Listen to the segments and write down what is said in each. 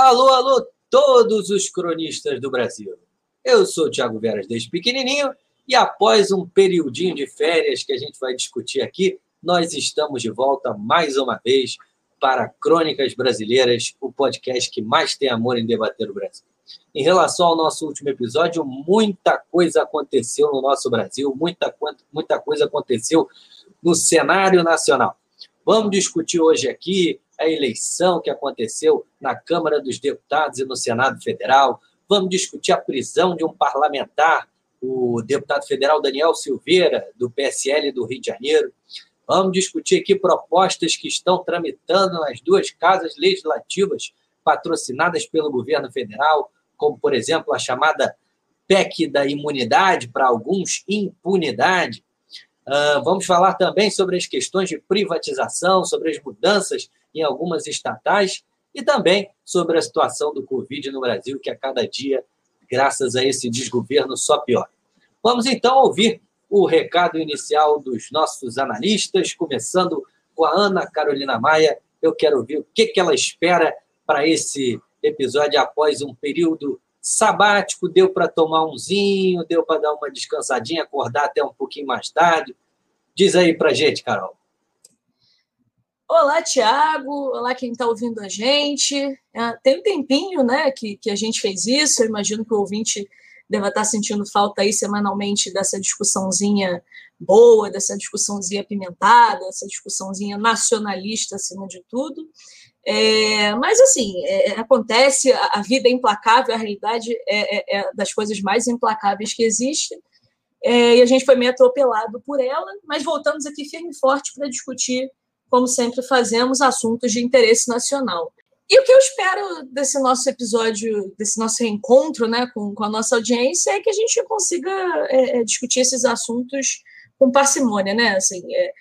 Alô, alô, todos os cronistas do Brasil. Eu sou o Thiago Veras desde pequenininho e após um periodinho de férias que a gente vai discutir aqui, nós estamos de volta mais uma vez para Crônicas Brasileiras, o podcast que mais tem amor em debater o Brasil. Em relação ao nosso último episódio, muita coisa aconteceu no nosso Brasil, muita, muita coisa aconteceu no cenário nacional. Vamos discutir hoje aqui a eleição que aconteceu na Câmara dos Deputados e no Senado Federal. Vamos discutir a prisão de um parlamentar, o deputado federal Daniel Silveira, do PSL do Rio de Janeiro. Vamos discutir aqui propostas que estão tramitando nas duas casas legislativas patrocinadas pelo governo federal, como, por exemplo, a chamada PEC da imunidade, para alguns, impunidade. Uh, vamos falar também sobre as questões de privatização, sobre as mudanças em algumas estatais e também sobre a situação do Covid no Brasil, que a cada dia, graças a esse desgoverno, só piora. Vamos então ouvir o recado inicial dos nossos analistas, começando com a Ana Carolina Maia. Eu quero ouvir o que, que ela espera para esse episódio após um período sabático. Deu para tomar umzinho, deu para dar uma descansadinha, acordar até um pouquinho mais tarde. Diz aí para gente, Carol. Olá, Tiago. Olá, quem está ouvindo a gente. É, tem um tempinho né, que, que a gente fez isso. Eu imagino que o ouvinte deva estar tá sentindo falta aí semanalmente dessa discussãozinha boa, dessa discussãozinha apimentada, dessa discussãozinha nacionalista acima de tudo. É, mas, assim, é, acontece, a, a, vida é implacável, a realidade é, é, é das coisas mais implacáveis que existem. É, e a gente foi meio atropelado por ela, mas voltamos aqui firme e forte para discutir como sempre fazemos, assuntos de interesse nacional. E o que eu espero desse nosso episódio, desse nosso reencontro né, com, com a nossa audiência, é que a gente consiga é, é discutir esses assuntos com parcimônia, né? Assim, é,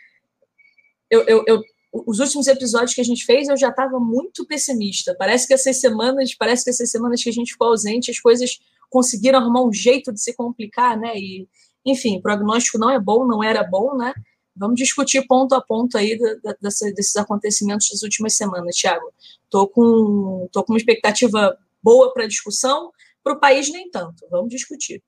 eu, eu, eu, os últimos episódios que a gente fez, eu já estava muito pessimista. Parece que essas semanas, parece que essas semanas que a gente ficou ausente, as coisas conseguiram arrumar um jeito de se complicar, né? E, enfim, prognóstico não é bom, não era bom, né? Vamos discutir ponto a ponto aí desses acontecimentos das últimas semanas, Tiago. Estou com, tô com uma expectativa boa para a discussão, para o país nem tanto. Vamos discutir.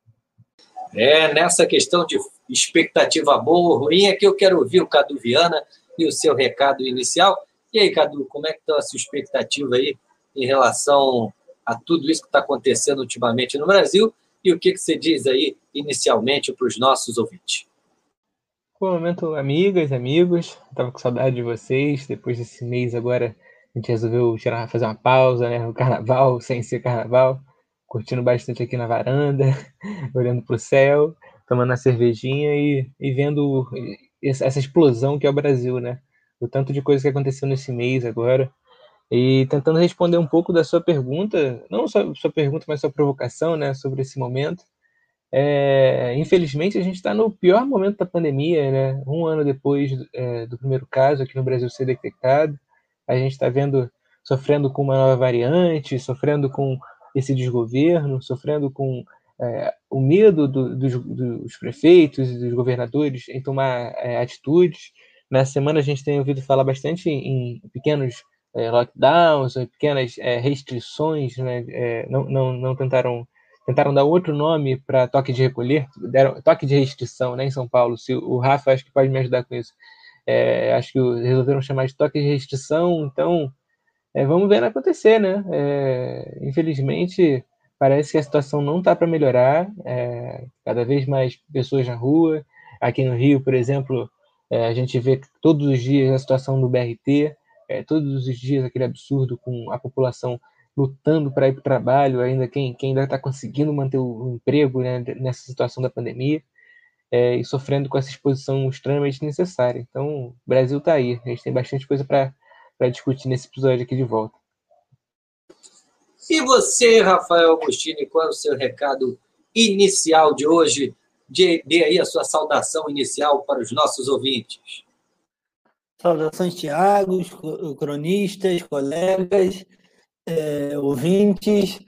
É, nessa questão de expectativa boa ou ruim, é que eu quero ouvir o Cadu Viana e o seu recado inicial. E aí, Cadu, como é que está a sua expectativa aí em relação a tudo isso que está acontecendo ultimamente no Brasil? E o que, que você diz aí inicialmente para os nossos ouvintes? Bom momento, amigas, amigos. Tava com saudade de vocês. Depois desse mês agora, a gente resolveu tirar, fazer uma pausa, né? O carnaval, sem ser carnaval. Curtindo bastante aqui na varanda, olhando para o céu, tomando a cervejinha e, e vendo essa explosão que é o Brasil, né? O tanto de coisa que aconteceu nesse mês agora. E tentando responder um pouco da sua pergunta, não só sua pergunta, mas sua provocação, né? Sobre esse momento. É, infelizmente, a gente está no pior momento da pandemia, né? Um ano depois é, do primeiro caso aqui no Brasil ser detectado, a gente está vendo, sofrendo com uma nova variante, sofrendo com esse desgoverno, sofrendo com é, o medo do, dos, dos, prefeitos e dos governadores em tomar é, atitudes. Na semana a gente tem ouvido falar bastante em pequenos é, lockdowns, pequenas é, restrições, né? não, não, não tentaram tentaram dar outro nome para toque de recolher, deram toque de restrição, né, em São Paulo. Se o Rafa acho que pode me ajudar com isso. É, acho que resolveram chamar de toque de restrição, então é, vamos ver acontecer, né? É, infelizmente parece que a situação não está para melhorar, é, cada vez mais pessoas na rua. Aqui no Rio, por exemplo, é, a gente vê todos os dias a situação do BRT, é, todos os dias aquele absurdo com a população lutando para ir para o trabalho, ainda quem, quem ainda está conseguindo manter o emprego né, nessa situação da pandemia é, e sofrendo com essa exposição extremamente necessária. Então, o Brasil está aí, a gente tem bastante coisa para discutir nesse episódio aqui de volta. E você, Rafael Agostini, qual é o seu recado inicial de hoje? Dê, aí a sua saudação inicial para os nossos ouvintes. Saudações, Tiago, cronistas, colegas é, ouvintes.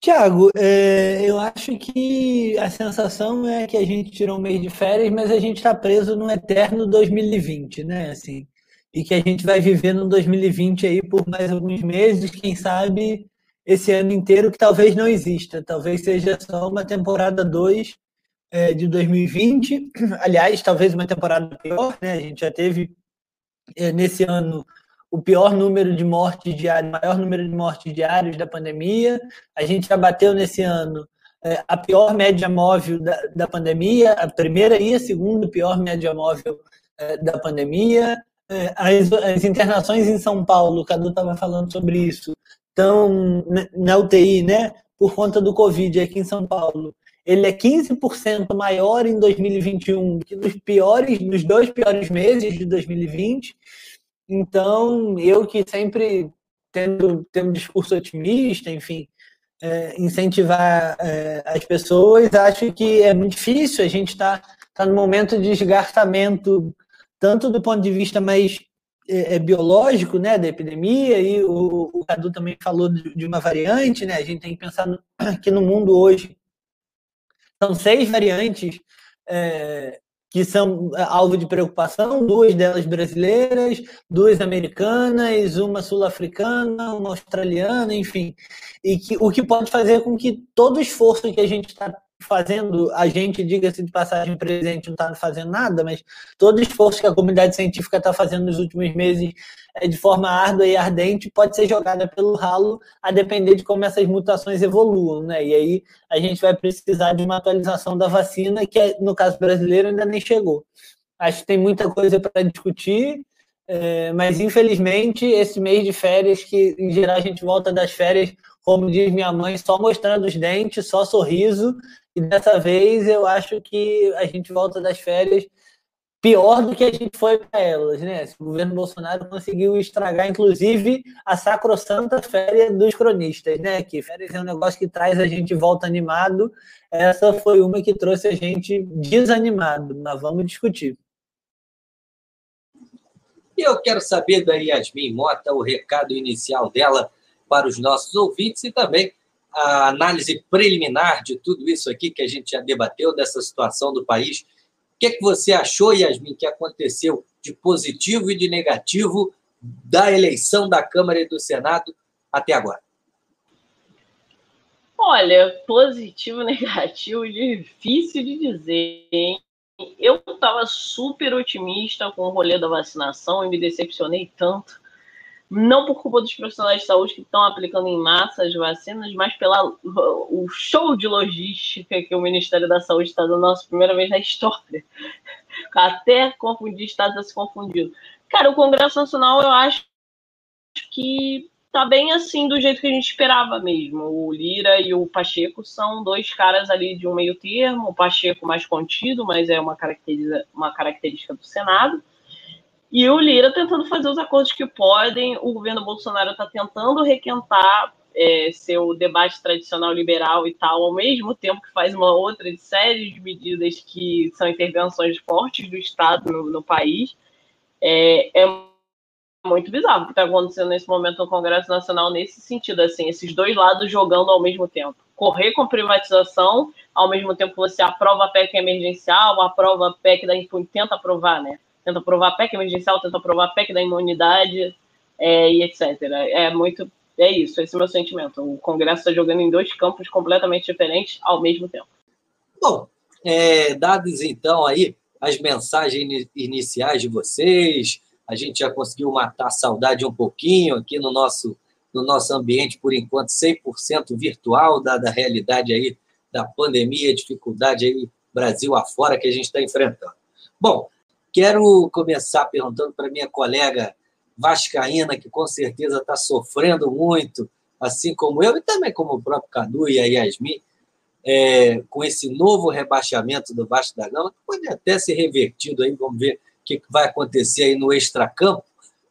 Tiago, é, eu acho que a sensação é que a gente tirou um mês de férias, mas a gente está preso no eterno 2020, né? Assim, e que a gente vai viver no 2020 aí por mais alguns meses, quem sabe esse ano inteiro que talvez não exista, talvez seja só uma temporada 2 é, de 2020. Aliás, talvez uma temporada pior, né? A gente já teve é, nesse ano o pior número de mortes diárias, maior número de mortes diários da pandemia. A gente já bateu nesse ano é, a pior média móvel da, da pandemia, a primeira e a segunda pior média móvel é, da pandemia. É, as, as, internações em São Paulo, o Cadu estava falando sobre isso, estão na UTI, né? Por conta do Covid aqui em São Paulo. Ele é 15% maior em 2021 que nos piores, nos dois piores meses de 2020. Então, eu que sempre tendo, tendo um discurso otimista, enfim, é, incentivar é, as pessoas, acho que é muito difícil. A gente está tá no momento de desgastamento, tanto do ponto de vista mais é, é, biológico, né, da epidemia, e o, o Cadu também falou de, de, uma variante, né, a gente tem que pensar no, que no mundo hoje são seis variantes é, que são é, alvo de preocupação, duas delas brasileiras, duas americanas, uma sul-africana, uma australiana, enfim. E que, o que pode fazer com que todo o esforço que a gente está fazendo, a gente, diga-se de passagem presente, não está fazendo nada, mas todo esforço que a comunidade científica está fazendo nos últimos meses é, de forma árdua e ardente pode ser jogada pelo ralo a depender de como essas mutações evoluam, né? E aí a gente vai precisar de uma atualização da vacina que, no caso brasileiro, ainda nem chegou. Acho que tem muita coisa para discutir, é, mas infelizmente esse mês de férias, que em geral a gente volta das férias, como diz minha mãe, só mostrando os dentes, só sorriso, e dessa vez eu acho que a gente volta das férias pior do que a gente foi para elas, né? O governo Bolsonaro conseguiu estragar, inclusive, a sacrossanta férias dos cronistas, né? Que férias é um negócio que traz a gente volta animado. Essa foi uma que trouxe a gente desanimado, mas vamos discutir. E eu quero saber da Yasmin Mota o recado inicial dela para os nossos ouvintes e também a análise preliminar de tudo isso aqui que a gente já debateu, dessa situação do país. O que, é que você achou, Yasmin, que aconteceu de positivo e de negativo da eleição da Câmara e do Senado até agora? Olha, positivo, negativo, difícil de dizer. Hein? Eu estava super otimista com o rolê da vacinação e me decepcionei tanto não por culpa dos profissionais de saúde que estão aplicando em massa as vacinas, mas pela o show de logística que o Ministério da Saúde está dando nossa primeira vez na história. Até confundir estados está se confundindo. Cara, o Congresso Nacional eu acho que tá bem assim do jeito que a gente esperava mesmo. O Lira e o Pacheco são dois caras ali de um meio termo, o Pacheco mais contido, mas é uma característica, uma característica do Senado e o Lira tentando fazer os acordos que podem. O governo Bolsonaro está tentando requentar é, seu debate tradicional liberal e tal, ao mesmo tempo que faz uma outra série de medidas que são intervenções fortes do Estado no, no país. É, é, muito bizarro o que está acontecendo nesse momento no Congresso Nacional nesse sentido, assim, esses dois lados jogando ao mesmo tempo. Correr com privatização, ao mesmo tempo você aprova a PEC emergencial, aprova a PEC da tenta aprovar, né? Tenta aprovar a PEC emergencial, tenta aprovar a PEC da imunidade é, e etc. É muito. É isso, esse é o meu sentimento. O Congresso está jogando em dois campos completamente diferentes ao mesmo tempo. Bom, é, dadas então aí as mensagens iniciais de vocês, a gente já conseguiu matar a saudade um pouquinho aqui no nosso, no nosso ambiente, por enquanto, 100% virtual, dada a realidade aí da pandemia, dificuldade aí Brasil afora que a gente está enfrentando. Bom, Quero começar perguntando para minha colega Vascaína, que com certeza está sofrendo muito, assim como eu, e também como o próprio Cadu e a Yasmin, é, com esse novo rebaixamento do Vasco da Gama, que pode até ser revertido aí, vamos ver o que vai acontecer aí no extracampo.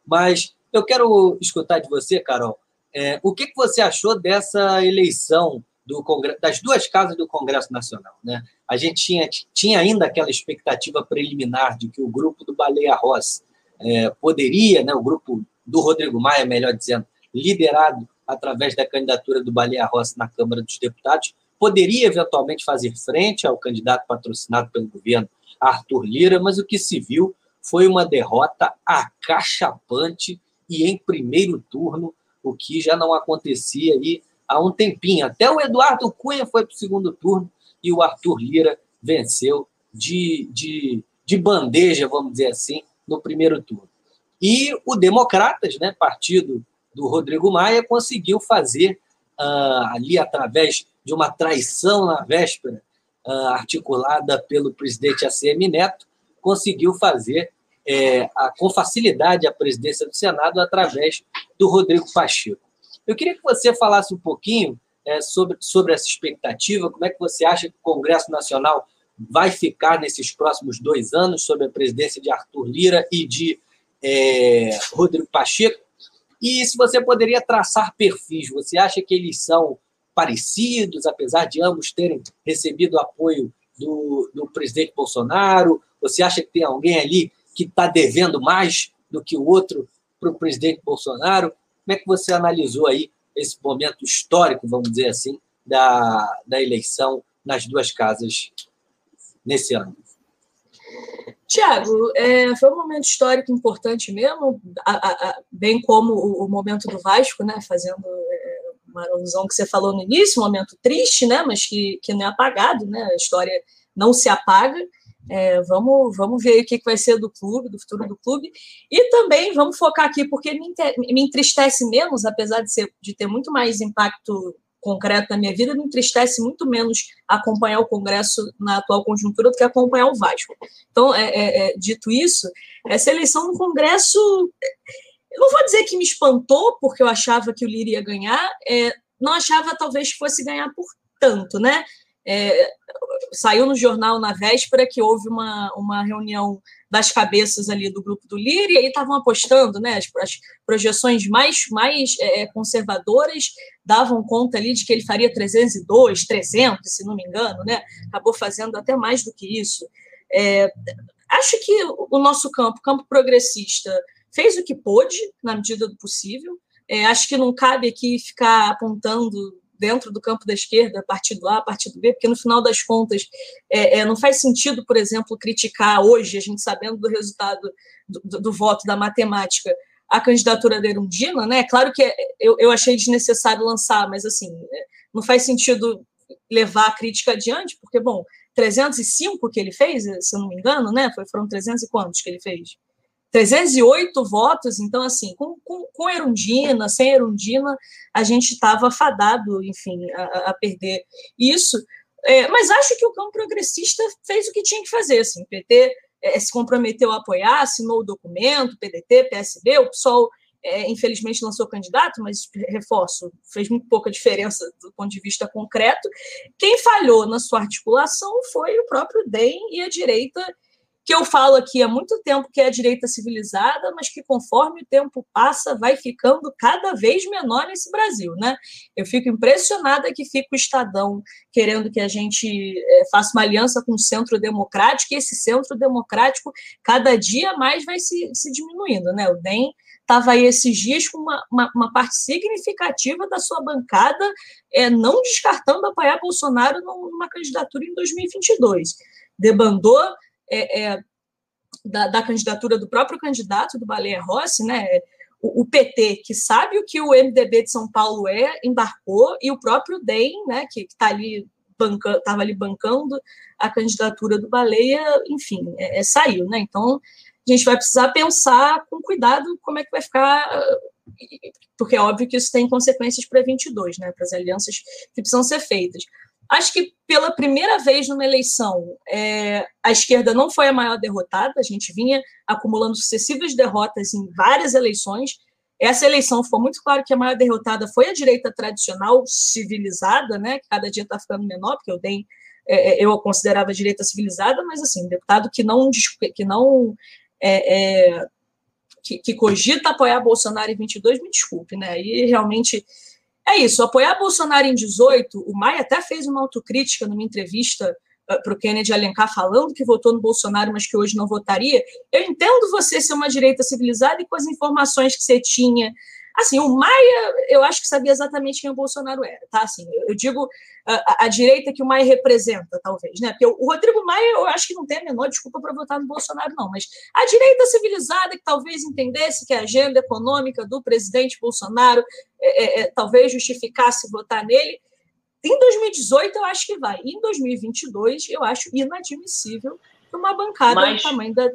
Mas eu quero escutar de você, Carol, é, o que, que você achou dessa eleição do Congresso, das duas casas do Congresso Nacional. Né? A gente tinha, tinha ainda aquela expectativa preliminar de que o grupo do Baleia Rossi é, poderia, né, o grupo do Rodrigo Maia, melhor dizendo, liderado através da candidatura do Baleia Rossi na Câmara dos Deputados, poderia eventualmente fazer frente ao candidato patrocinado pelo governo Arthur Lira, mas o que se viu foi uma derrota acachapante e em primeiro turno, o que já não acontecia aí há um tempinho. Até o Eduardo Cunha foi para o segundo turno e o Arthur Lira venceu de, de, de bandeja, vamos dizer assim, no primeiro turno. E o Democratas, né, partido do Rodrigo Maia, conseguiu fazer uh, ali através de uma traição na véspera, uh, articulada pelo presidente ACM Neto, conseguiu fazer é, a, com facilidade a presidência do Senado através do Rodrigo Pacheco. Eu queria que você falasse um pouquinho é, sobre, sobre essa expectativa, como é que você acha que o Congresso Nacional vai ficar nesses próximos dois anos sob a presidência de Arthur Lira e de é, Rodrigo Pacheco, e se você poderia traçar perfis, você acha que eles são parecidos, apesar de ambos terem recebido apoio do, do presidente Bolsonaro? Você acha que tem alguém ali que está devendo mais do que o outro para o presidente Bolsonaro? Como é que você analisou aí esse momento histórico, vamos dizer assim, da, da eleição nas duas casas nesse ano? Tiago, é, foi um momento histórico importante mesmo, a, a, bem como o, o, momento do Vasco, né, fazendo é, uma alusão que você falou no início, um momento triste, né, mas que, que não é apagado, né, a história não se apaga. É, vamos, vamos ver o que, vai ser do clube, do futuro do clube. E também vamos focar aqui, porque me, me entristece menos, apesar de, ser, de ter muito mais impacto concreto na minha vida, me entristece muito menos acompanhar o Congresso na atual conjuntura do que acompanhar o Vasco. Então, é, é, é dito isso, essa eleição no Congresso, não vou dizer que me espantou, porque eu achava que o Lira ia ganhar, é, não achava talvez fosse ganhar por tanto, né? É, saiu no jornal na véspera que houve uma, uma reunião das cabeças ali do grupo do Lira, e aí estavam apostando, né? As, as projeções mais, mais é, é governadoras davam conta ali de que ele faria 302, 300, se não me engano, né? Acabou fazendo até mais do que isso. É, acho que o nosso campo, campo progressista, fez o que pôde, na medida do possível. É, acho que não cabe aqui ficar apontando dentro do campo da esquerda, partido A, partido B, porque no final das contas é, é, não faz sentido, por exemplo, criticar hoje, a gente sabendo do resultado do, do, do voto da matemática, a candidatura da Erundina, né? Claro que eu, eu achei desnecessário lançar, mas assim, é, não faz sentido levar a crítica adiante, porque, bom, 305 que ele fez, se eu não me engano, né? Foram 300 e quantos que ele fez? 308 votos, então, assim, com, com, com Erundina, sem Erundina, a gente estava fadado, enfim, a, a perder isso. É, mas acho que o campo progressista fez o que tinha que fazer, assim, o PT é, se comprometeu a apoiar, assinou o documento, PDT, PSB, o PSOL, é, infelizmente, lançou candidato, mas, reforço, fez muito pouca diferença do ponto de vista concreto. Quem falhou na sua articulação foi o próprio DEM e a direita que eu falo aqui há muito tempo que é a direita civilizada, mas que conforme o tempo passa vai ficando cada vez menor nesse Brasil, né? Eu fico impressionada que fica o Estadão querendo que a gente é, faça uma aliança com o centro democrático, e esse centro democrático cada dia mais vai se, se diminuindo, né? O DEM estava aí esses dias com uma, uma, uma, parte significativa da sua bancada é, não descartando apoiar Bolsonaro numa candidatura em 2022. Debandou é, é, da, da, candidatura do próprio candidato, do Baleia Rossi, né? O, o, PT, que sabe o que o MDB de São Paulo é, embarcou, e o próprio DEM, né, que está ali estava ali bancando a candidatura do Baleia, enfim, é, é, saiu, né? Então a gente vai precisar pensar com cuidado como é que vai ficar, porque é óbvio que isso tem consequências para 22, né? Para as alianças que precisam ser feitas. Acho que pela primeira vez numa eleição, é, a esquerda não foi a maior derrotada, a gente vinha acumulando sucessivas derrotas em várias eleições. Essa eleição ficou muito claro que a maior derrotada foi a direita tradicional, civilizada, né? Que cada dia está ficando menor, porque eu dei, é, é, eu a considerava a direita civilizada, mas assim, deputado que não que não é, é, que, que cogita apoiar Bolsonaro em 22, me desculpe, né? E realmente é isso, apoiar Bolsonaro em 18, o Maia até fez uma autocrítica numa entrevista uh, ah, para o Kennedy Alencar falando que votou no Bolsonaro, mas que hoje não votaria. Eu entendo você ser uma direita civilizada e com as informações que você tinha Assim, o Maia, eu acho que sabia exatamente quem o Bolsonaro era, tá? Assim, eu digo a, a direita que o Maia representa, talvez, né? Porque o, o Rodrigo Maia, eu acho que não tem a menor desculpa para votar no Bolsonaro, não. Mas a direita civilizada que talvez entendesse que a agenda econômica do presidente Bolsonaro é, é, é talvez justificasse votar nele, em 2018 eu acho que vai. Em 2022 eu acho inadmissível uma bancada Mas do tamanho da.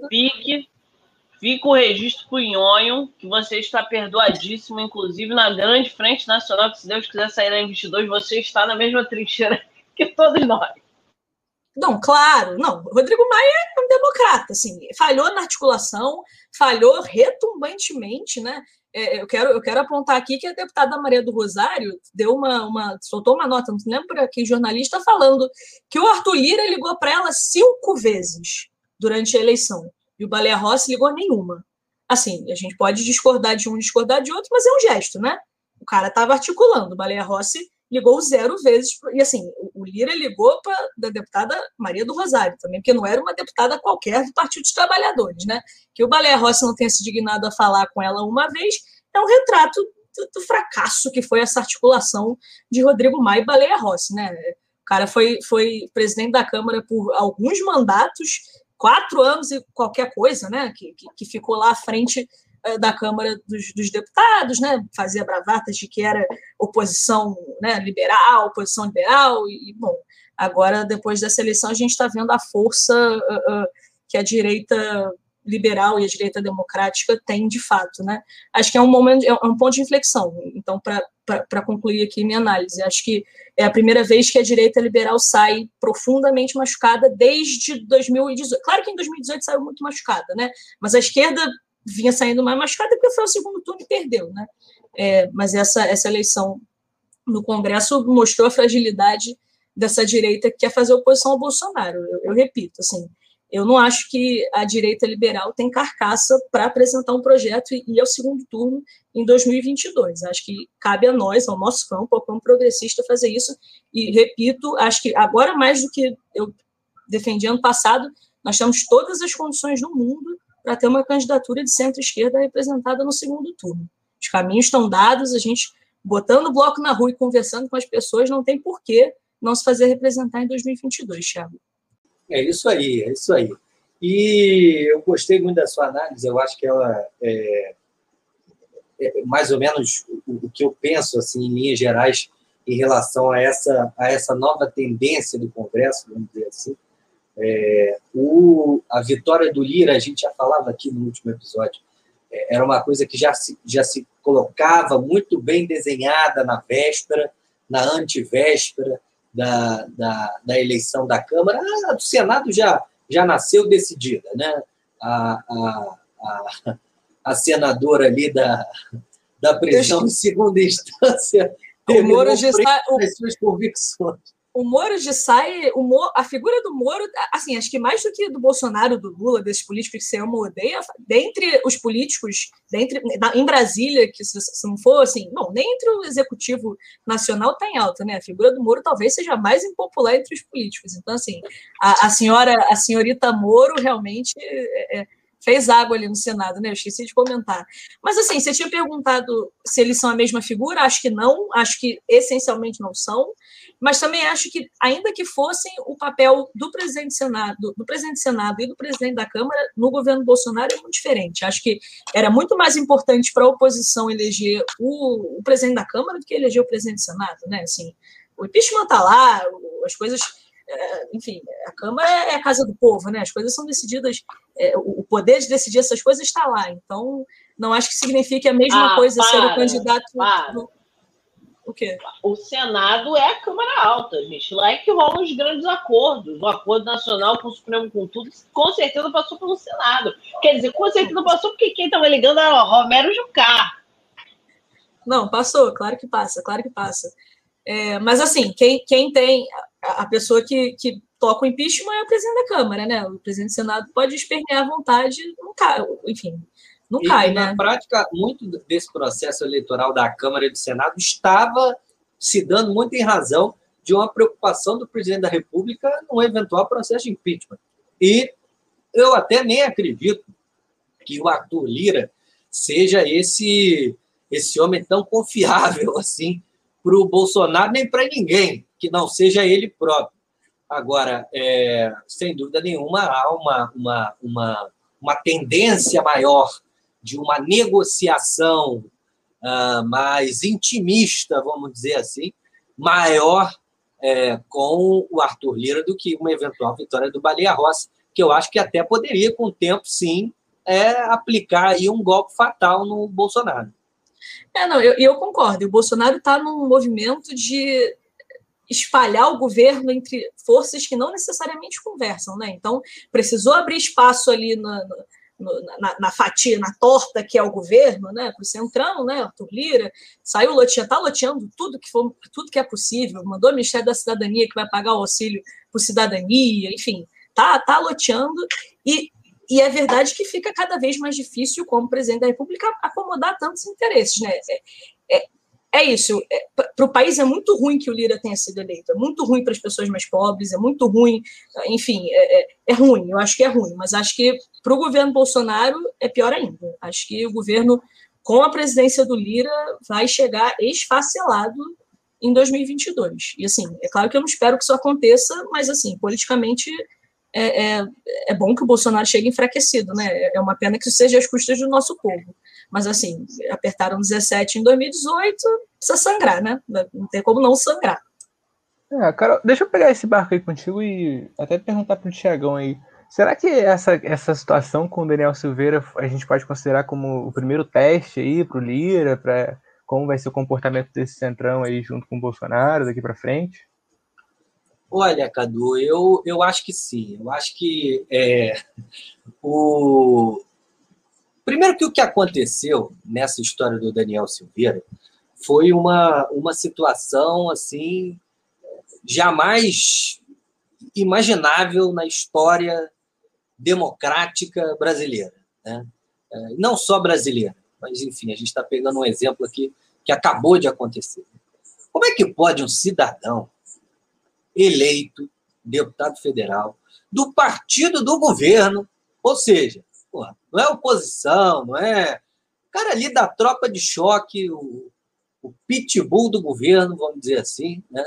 Fica o registro pro Nhonho, que você está perdoadíssimo, inclusive na grande frente nacional, que se Deus quiser sair em 22, você está na mesma trincheira que todos nós. Não, claro, não. Rodrigo Maia é um democrata, assim, falhou na articulação, falhou retumbantemente, né? É, eu, quero, eu quero apontar aqui que a deputada Maria do Rosário deu uma, uma soltou uma nota, não lembro que jornalista, falando que o Arthur Lira ligou para ela cinco vezes durante a eleição. E o Baleia Rossi ligou nenhuma. Assim, a gente pode discordar de um, discordar de outro, mas é um gesto, né? O cara estava articulando. O Baleia Rossi ligou zero vezes. E assim, o Lira ligou para da deputada Maria do Rosário também, porque não era uma deputada qualquer do Partido dos Trabalhadores, né? Que o Baleia Rossi não tenha se dignado a falar com ela uma vez é um retrato do, do fracasso que foi essa articulação de Rodrigo Maia e Baleia Rossi, né? O cara foi, foi presidente da Câmara por alguns mandatos quatro anos e qualquer coisa, né? Que, que, que ficou lá à frente uh, da Câmara dos, dos, Deputados, né? Fazia bravatas de que era oposição né, liberal, oposição liberal, e, bom, agora, depois dessa eleição, a gente está vendo a força uh, uh, que a direita liberal e a direita democrática tem de fato, né? Acho que é um momento, é um ponto de inflexão. Então, para concluir aqui minha análise, acho que é a primeira vez que a direita liberal sai profundamente machucada desde 2018. Claro que em 2018 saiu muito machucada, né? Mas a esquerda vinha saindo mais machucada porque foi o segundo turno e perdeu, né? É, mas essa essa eleição no Congresso mostrou a fragilidade dessa direita que quer fazer oposição ao Bolsonaro. Eu, eu repito, assim, eu não acho que a direita liberal tem carcaça para apresentar um projeto e ir ao segundo turno em 2022. Acho que cabe a nós, ao nosso campo, ao campo progressista, fazer isso. E, repito, acho que agora mais do que eu defendi ano passado, nós temos todas as condições no mundo para ter uma candidatura de centro-esquerda representada no segundo turno. Os caminhos estão dados, a gente botando o bloco na rua e conversando com as pessoas, não tem por que não se fazer representar em 2022, Thiago. É isso aí, é isso aí. E eu gostei muito da sua análise, eu acho que ela é, é mais ou menos o, o, que eu penso, assim, em linhas gerais, em relação a essa, a essa nova tendência do Congresso, vamos dizer assim. É, o, a vitória do Lira, a gente já falava aqui no último episódio, é, era uma coisa que já se, já se colocava muito bem desenhada na véspera, na antivéspera, da, da, da eleição da Câmara, a do Senado já, já nasceu decidida, né? A, a, a, a senadora ali da, da prisão de segunda instância o Moro já está, o, suas convicções o Moro de sai, o Moro, a figura do Moro, assim, acho que mais do que do Bolsonaro, do Lula, desses políticos que você ama ou odeia, dentre os políticos, dentre, em Brasília, que se, se não for, assim, não, nem entre o executivo nacional está em alta, né? A figura do Moro talvez seja mais impopular entre os políticos. Então, assim, a, a senhora, a senhorita Moro realmente é, é fez água ali no Senado, né? Eu esqueci de comentar. Mas assim, você tinha perguntado se eles são a mesma figura, acho que não, acho que essencialmente não são, mas também acho que, ainda que fossem, o papel do presidente do Senado, do presidente do Senado e do presidente da Câmara no governo Bolsonaro é muito diferente. Acho que era muito mais importante para a oposição eleger o, o presidente da Câmara do que eleger o presidente do Senado, né? Assim, o impeachment está lá, as coisas é, enfim, a Câmara é a casa do povo, né? As coisas são decididas, é, o poder de decidir essas coisas está lá. Então, não acho que signifique a mesma ah, coisa para, ser o candidato. Do... O quê? O Senado é a Câmara Alta, gente. Lá é que rolam os grandes acordos. O acordo nacional com o Supremo, com tudo, com certeza passou pelo Senado. Quer dizer, com certeza passou porque quem estava ligando era o Romero Jucá. Não, passou, claro que passa, claro que passa. É, mas assim, quem, quem tem a pessoa que, que toca o impeachment é o presidente da Câmara, né? O presidente do Senado pode espernear à vontade, não cai, enfim, não e, cai, e né? Na prática, muito desse processo eleitoral da Câmara e do Senado estava se dando muito em razão de uma preocupação do presidente da República num eventual processo de impeachment. E eu até nem acredito que o Arthur Lira seja esse esse homem tão confiável assim para o Bolsonaro, nem para ninguém, que não seja ele próprio. Agora, é, sem dúvida nenhuma, há uma, uma, uma, uma tendência maior de uma negociação uh, mais intimista, vamos dizer assim, maior é, com o Arthur Lira do que uma eventual vitória do Baleia Rossi, que eu acho que até poderia, com o tempo, sim, é, aplicar aí um golpe fatal no Bolsonaro. É, não, eu, eu concordo. O Bolsonaro está num movimento de espalhar o governo entre forças que não necessariamente conversam, né? Então, precisou abrir espaço ali na, na, na, fatia, na torta que é o governo, né, para o Centrão, né, Arthur Lira, saiu loteando, está loteando tudo que, for, tudo que é possível, mandou o Ministério da Cidadania que vai pagar o auxílio por cidadania, enfim, tá, tá loteando, e, e é verdade que fica cada vez mais difícil, como presidente da República, acomodar tantos interesses, né, é, é, é isso. É, para o país é muito ruim que o Lira tenha sido eleito. É muito ruim para as pessoas mais pobres. É muito ruim. Enfim, é, é, é ruim. Eu acho que é ruim. Mas acho que para o governo Bolsonaro é pior ainda. Acho que o governo, com a presidência do Lira, vai chegar esfacelado em 2022. E assim, é claro que eu não espero que isso aconteça, mas assim, politicamente é, é, é, bom que o Bolsonaro chegue enfraquecido, né? É uma pena que isso seja às custas do nosso povo. Mas, assim, apertaram 17 em 2018, precisa sangrar, né? Não tem como não sangrar. É, Carol, deixa eu pegar esse barco aí contigo e até perguntar para o Tiagão aí. Será que essa, essa situação com o Daniel Silveira a gente pode considerar como o primeiro teste aí para o Lira, para como vai ser o comportamento desse centrão aí junto com o Bolsonaro daqui para frente? Olha, Cadu, eu, eu acho que sim. Eu acho que é, o... Primeiro que o que aconteceu nessa história do Daniel Silveira foi uma, uma situação assim jamais imaginável na história democrática brasileira. Né? É, não só brasileira, mas enfim, a gente está pegando um exemplo aqui que acabou de acontecer. Como é que pode um cidadão eleito deputado federal do partido do governo, ou seja, não é oposição, não é. O cara ali da tropa de choque, o, o pitbull do governo, vamos dizer assim, né?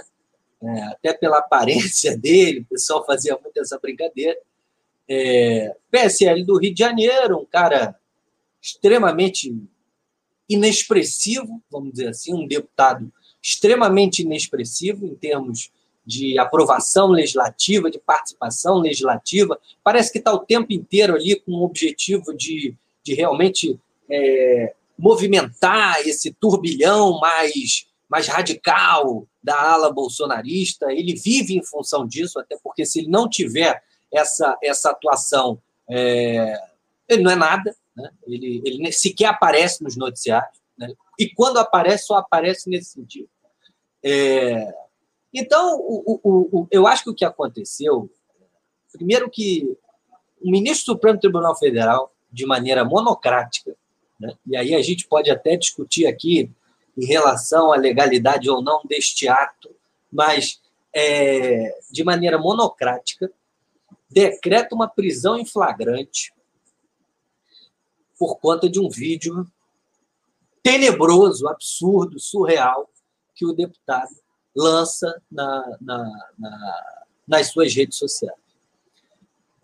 É, até pela aparência dele, o pessoal fazia muito essa brincadeira. É, PSL do Rio de Janeiro, um cara extremamente inexpressivo, vamos dizer assim, um deputado extremamente inexpressivo em termos de aprovação legislativa, de participação legislativa, parece que está o tempo inteiro ali com o objetivo de, de realmente é, movimentar esse turbilhão mais, mais radical da ala bolsonarista. Ele vive em função disso, até porque se ele não tiver essa, essa atuação, é, ele não é nada, né? ele, ele sequer aparece nos noticiários, né? e quando aparece, só aparece nesse sentido. É, então, o, o, o, eu acho que o que aconteceu, primeiro que o ministro do Supremo Tribunal Federal, de maneira monocrática, né, e aí a gente pode até discutir aqui em relação à legalidade ou não deste ato, mas é, de maneira monocrática, decreta uma prisão em flagrante por conta de um vídeo tenebroso, absurdo, surreal que o deputado lança na, na, na, nas suas redes sociais.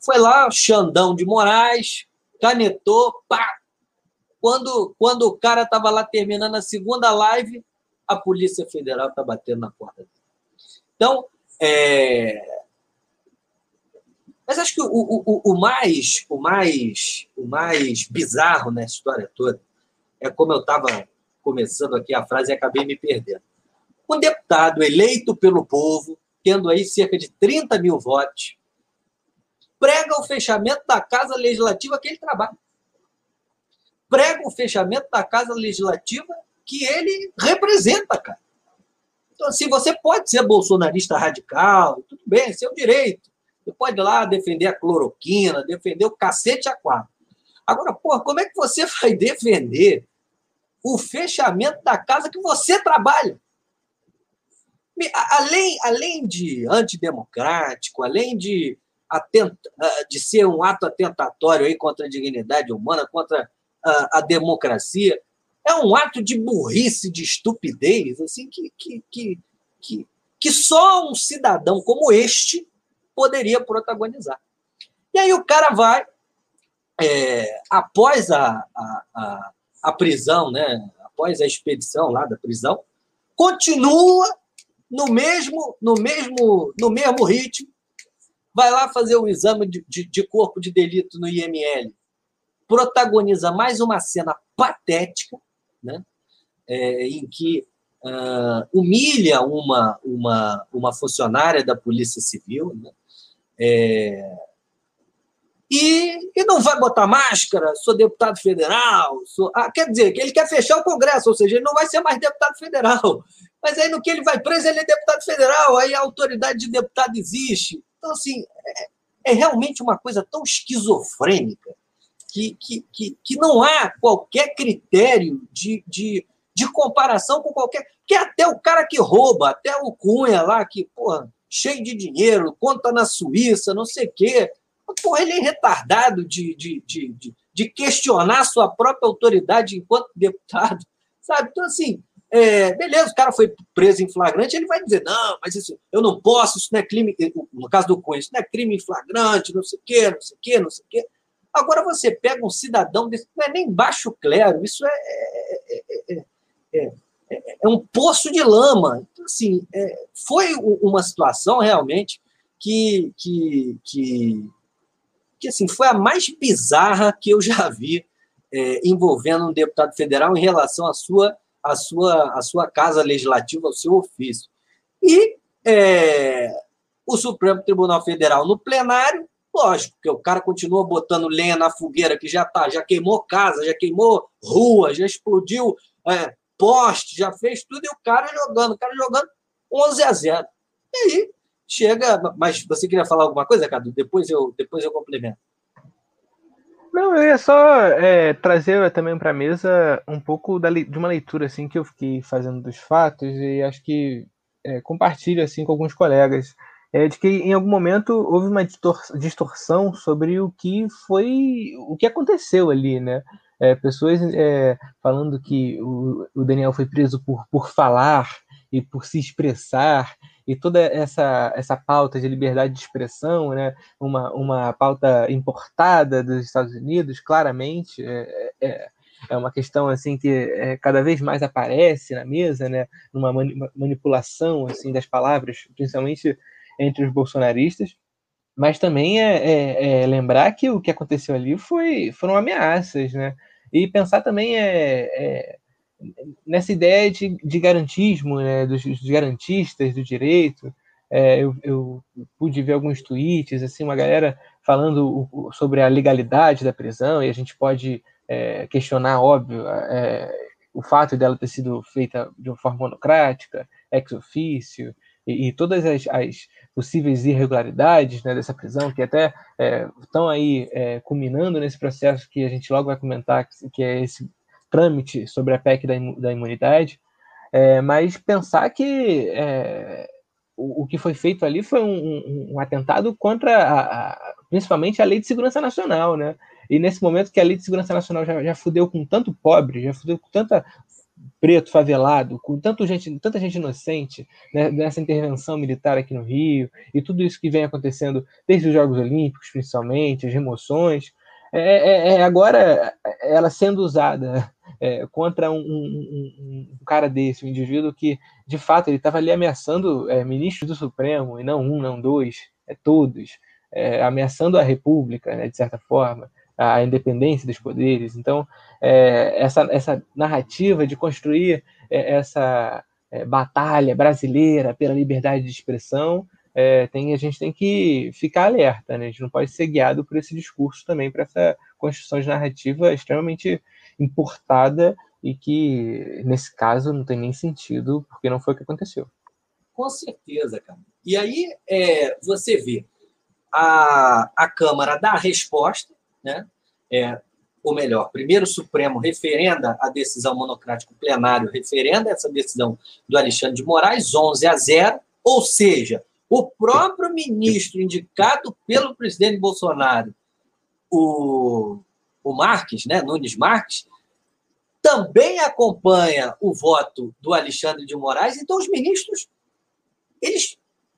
Foi lá, Xandão de Moraes, canetou, pá! Quando, quando o cara estava lá terminando a segunda live, a Polícia Federal está batendo na porta dele. Então, é... mas acho que o, o, o, mais, o, mais, o mais bizarro nessa história toda é como eu estava começando aqui a frase e acabei me perdendo um deputado eleito pelo povo, tendo aí cerca de 30 mil votos, prega o fechamento da Casa Legislativa que ele trabalha. Prega o fechamento da Casa Legislativa que ele representa, cara. Então, assim, você pode ser bolsonarista radical, tudo bem, é seu direito. Você pode ir lá defender a cloroquina, defender o cacete a quatro. Agora, porra, como é que você vai defender o fechamento da casa que você trabalha? além, além de antidemocrático, além de, atenta, ah, de ser um ato atentatório aí contra a dignidade humana, contra a, a democracia, é um ato de burrice, de estupidez, assim, que, que, que, que, que só um cidadão como este poderia protagonizar. E aí o cara vai, é, após a, a, a, a prisão, né, após a expedição lá da prisão, continua no mesmo, no mesmo, no mesmo ritmo, vai lá fazer o exame de, de, de corpo de delito no IML, protagoniza mais uma cena patética, né? É, em que uh, humilha uma, uma, uma funcionária da Polícia Civil, né? É, e, e não vai botar máscara, sou deputado federal, sou, ah, quer dizer, que ele quer fechar o Congresso, ou seja, ele não vai ser mais deputado federal. Mas aí no que ele vai preso, ele é deputado federal, aí a autoridade de deputado existe. Então, assim, é, é realmente uma coisa tão esquizofrênica que, que, que, que não há qualquer critério de, de, de comparação com qualquer. Que até o cara que rouba, até o Cunha lá, que, porra, cheio de dinheiro, conta na Suíça, não sei o quê. Porra, ele é retardado de, de, de, de, questionar sua própria autoridade enquanto deputado, sabe? Então, assim, é, beleza, o cara foi preso em flagrante, ele vai dizer, não, mas isso, eu não posso, isso não é crime, no caso do Cunha, isso não é crime em flagrante, não sei o quê, não sei o quê, não sei o quê. Agora você pega um cidadão desse, não é nem baixo clero, isso é, é, é, é um poço de lama. Então, assim, foi uma situação realmente que, que, que, que assim, foi a mais bizarra que eu já vi envolvendo um deputado federal em relação à sua, à sua, à sua casa legislativa, ao seu ofício. E o Supremo Tribunal Federal, no plenário, Lógico, que o cara continua botando lenha na fogueira que já tá, já queimou casa, já queimou rua, já explodiu é, poste, já fez tudo, e o cara jogando, o cara jogando 11 a 0. E aí chega. Mas você queria falar alguma coisa, Cadu? Depois eu, depois eu complemento. Não, eu ia só é, trazer também para a mesa um pouco da, de uma leitura assim que eu fiquei fazendo dos fatos e acho que é, compartilho assim com alguns colegas é de que em algum momento houve uma distorção sobre o que foi, o que aconteceu ali, né? É, pessoas é, falando que o, o, Daniel foi preso por, por falar e por se expressar e toda essa, essa pauta de liberdade de expressão, né? uma, uma pauta importada dos Estados Unidos, claramente, é, é, é uma questão assim que é, cada vez mais aparece na mesa, né? numa manipulação assim das palavras, principalmente entre os bolsonaristas, mas também é, é, é, lembrar que o que aconteceu ali foi, foram ameaças, né? E pensar também é, é nessa ideia de, de garantismo, né? dos, dos garantistas do direito. É, eu, eu, pude ver alguns tweets, assim, uma galera falando sobre a legalidade da prisão, e a gente pode é, questionar, óbvio, é, o fato dela ter sido feita de uma forma monocrática, ex ofício, e, e todas as, as, possíveis irregularidades né, dessa prisão, que até é, estão aí é, culminando nesse processo que a gente logo vai comentar, que é esse trâmite sobre a PEC da, da imunidade, é, mas pensar que é, o, o, que foi feito ali foi um, um, um atentado contra, a, a, principalmente, a Lei de Segurança Nacional, né? E nesse momento que a Lei de Segurança Nacional já, já fudeu com tanto pobre, já fudeu com tanta preto, favelado, com tanto gente, tanta gente inocente né, nessa intervenção militar aqui no Rio, e tudo isso que vem acontecendo desde os Jogos Olímpicos, principalmente, as remoções, é, é, é agora ela sendo usada é, contra um, um, um, cara desse, um indivíduo que, de fato, ele estava ali ameaçando é, ministros do Supremo, e não um, não dois, é todos, é, ameaçando a República, né, de certa forma, a independência dos poderes. Então, é, essa, essa narrativa de construir é, essa é, batalha brasileira pela liberdade de expressão, é, tem, a gente tem que ficar alerta, né? a gente não pode ser guiado por esse discurso também, para essa construção de narrativa extremamente importada e que, nesse caso, não tem nem sentido, porque não foi o que aconteceu. Com certeza, cara. E aí é, você vê a, a Câmara dar a resposta, né? É, ou melhor, primeiro o Supremo referenda a decisão monocrática, o plenário referenda essa decisão do Alexandre de Moraes, 11 a 0, ou seja, o próprio ministro indicado pelo presidente Bolsonaro, o, o Marques, né, Nunes Marques, também acompanha o voto do Alexandre de Moraes, então os ministros, eles,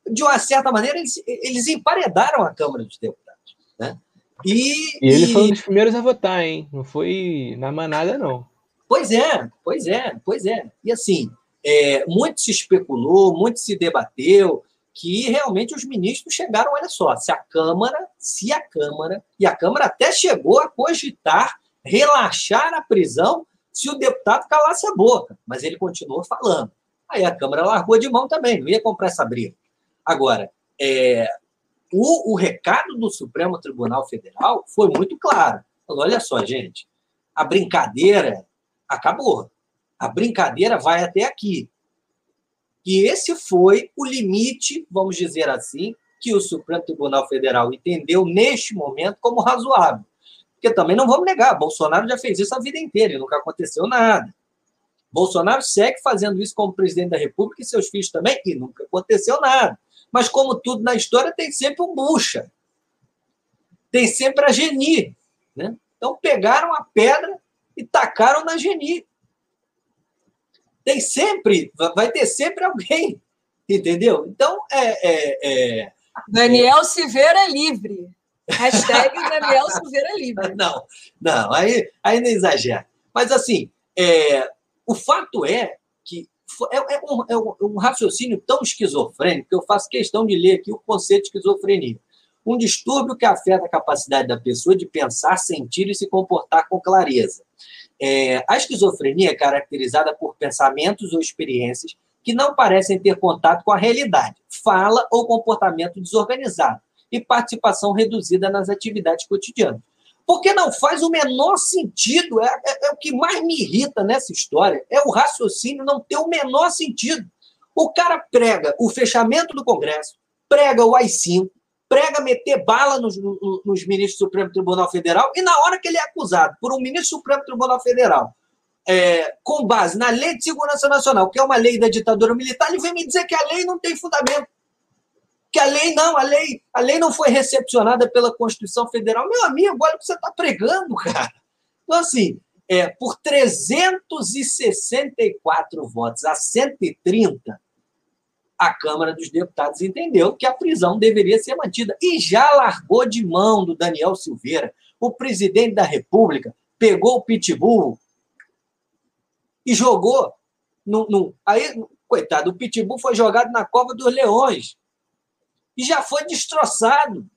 de uma certa maneira, eles, eles emparedaram a Câmara dos Deputados. Né? E, e ele e... foi um dos primeiros a votar, hein? Não foi na manada, não. Pois é, pois é, pois é. E assim, é, muito se especulou, muito se debateu que realmente os ministros chegaram, olha só, se a Câmara, se a Câmara, e a Câmara até chegou a cogitar relaxar a prisão se o deputado calasse a boca, mas ele continuou falando. Aí a Câmara largou de mão também, não ia comprar essa briga. Agora, é, o, o recado do Supremo Tribunal Federal foi muito claro. Falou, olha só, gente, a brincadeira acabou. A brincadeira vai até aqui. E esse foi o limite, vamos dizer assim, que o Supremo Tribunal Federal entendeu neste momento como razoável. Porque também não vamos negar, Bolsonaro já fez isso a vida inteira e nunca aconteceu nada. Bolsonaro segue fazendo isso como presidente da República e seus filhos também, e nunca aconteceu nada. Mas, como tudo na história, tem sempre um bucha. Tem sempre a geni. Né? Então, pegaram a pedra e tacaram na geni tem sempre, vai ter sempre alguém, entendeu? Então, é. é, é Daniel Silveira livre. Hashtag Daniel Silveira livre. Não, não, aí, aí não exagera. Mas, assim, é, o fato é é, é, um, é, um, raciocínio tão esquizofrênico que eu faço questão de ler aqui o conceito de esquizofrenia. Um distúrbio que afeta a capacidade da pessoa de pensar, sentir e se comportar com clareza. É, a esquizofrenia é caracterizada por pensamentos ou experiências que não parecem ter contato com a realidade, fala ou comportamento desorganizado e participação reduzida nas atividades cotidianas. Porque não faz o menor sentido, é, é, é, o que mais me irrita nessa história, é o raciocínio não ter o menor sentido. O cara prega o fechamento do Congresso, prega o AI-5, prega meter bala nos, nos ministros do Supremo Tribunal Federal e na hora que ele é acusado por um ministro do Supremo Tribunal Federal é, com base na Lei de Segurança Nacional, que é uma lei da ditadura militar, ele vem me dizer que a lei não tem fundamento. Que a lei não, a lei, a lei não foi recepcionada pela Constituição Federal. Meu amigo, olha o que você está pregando, cara. Então, assim, é, por 364 votos a 130, a Câmara dos Deputados entendeu que a prisão deveria ser mantida e já largou de mão do Daniel Silveira. O presidente da República pegou o pitbull e jogou. No, no, aí, coitado, o pitbull foi jogado na cova dos leões e já foi destroçado.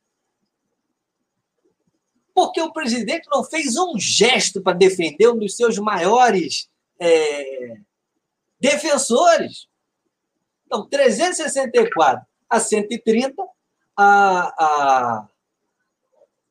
Porque o presidente não fez um gesto para defender um dos seus maiores é, defensores. Então, 364 a 130, a, a,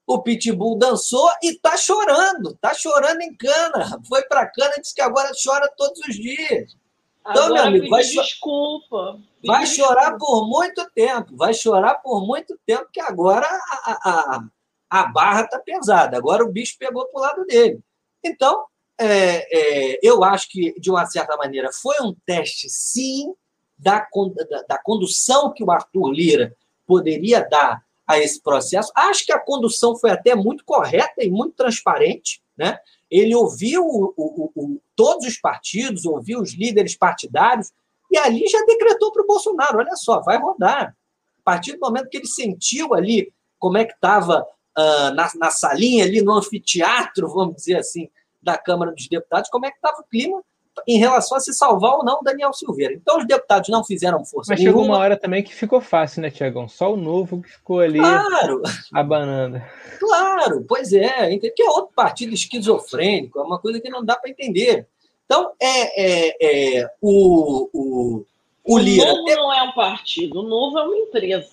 o Pitbull dançou e está chorando, está chorando em cana. Foi para cana e disse que agora chora todos os dias. Então, agora meu amigo, vai desculpa. Vai chorar por muito tempo, vai chorar por muito tempo, que agora a, a, a barra está pesada, agora o bicho pegou para o lado dele. Então, é, é, eu acho que, de uma certa maneira, foi um teste, sim, da, da, da condução que o Arthur Lira poderia dar a esse processo. Acho que a condução foi até muito correta e muito transparente. Né? Ele ouviu o, o, o, todos os partidos, ouviu os líderes partidários, e ali já decretou para o Bolsonaro: olha só, vai rodar. A partir do momento que ele sentiu ali como é que estava uh, na, na salinha, ali no anfiteatro, vamos dizer assim, da Câmara dos Deputados, como é que estava o clima, em relação a se salvar ou não o Daniel Silveira. Então, os deputados não fizeram força. Mas chegou uma hora também que ficou fácil, né, Tiagão? Só o novo que ficou ali claro. abanando. Claro, pois é. Que é outro partido esquizofrênico, é uma coisa que não dá para entender. Então, é, é, é o, o, o, o Lira. O novo não é um partido, o novo é uma empresa.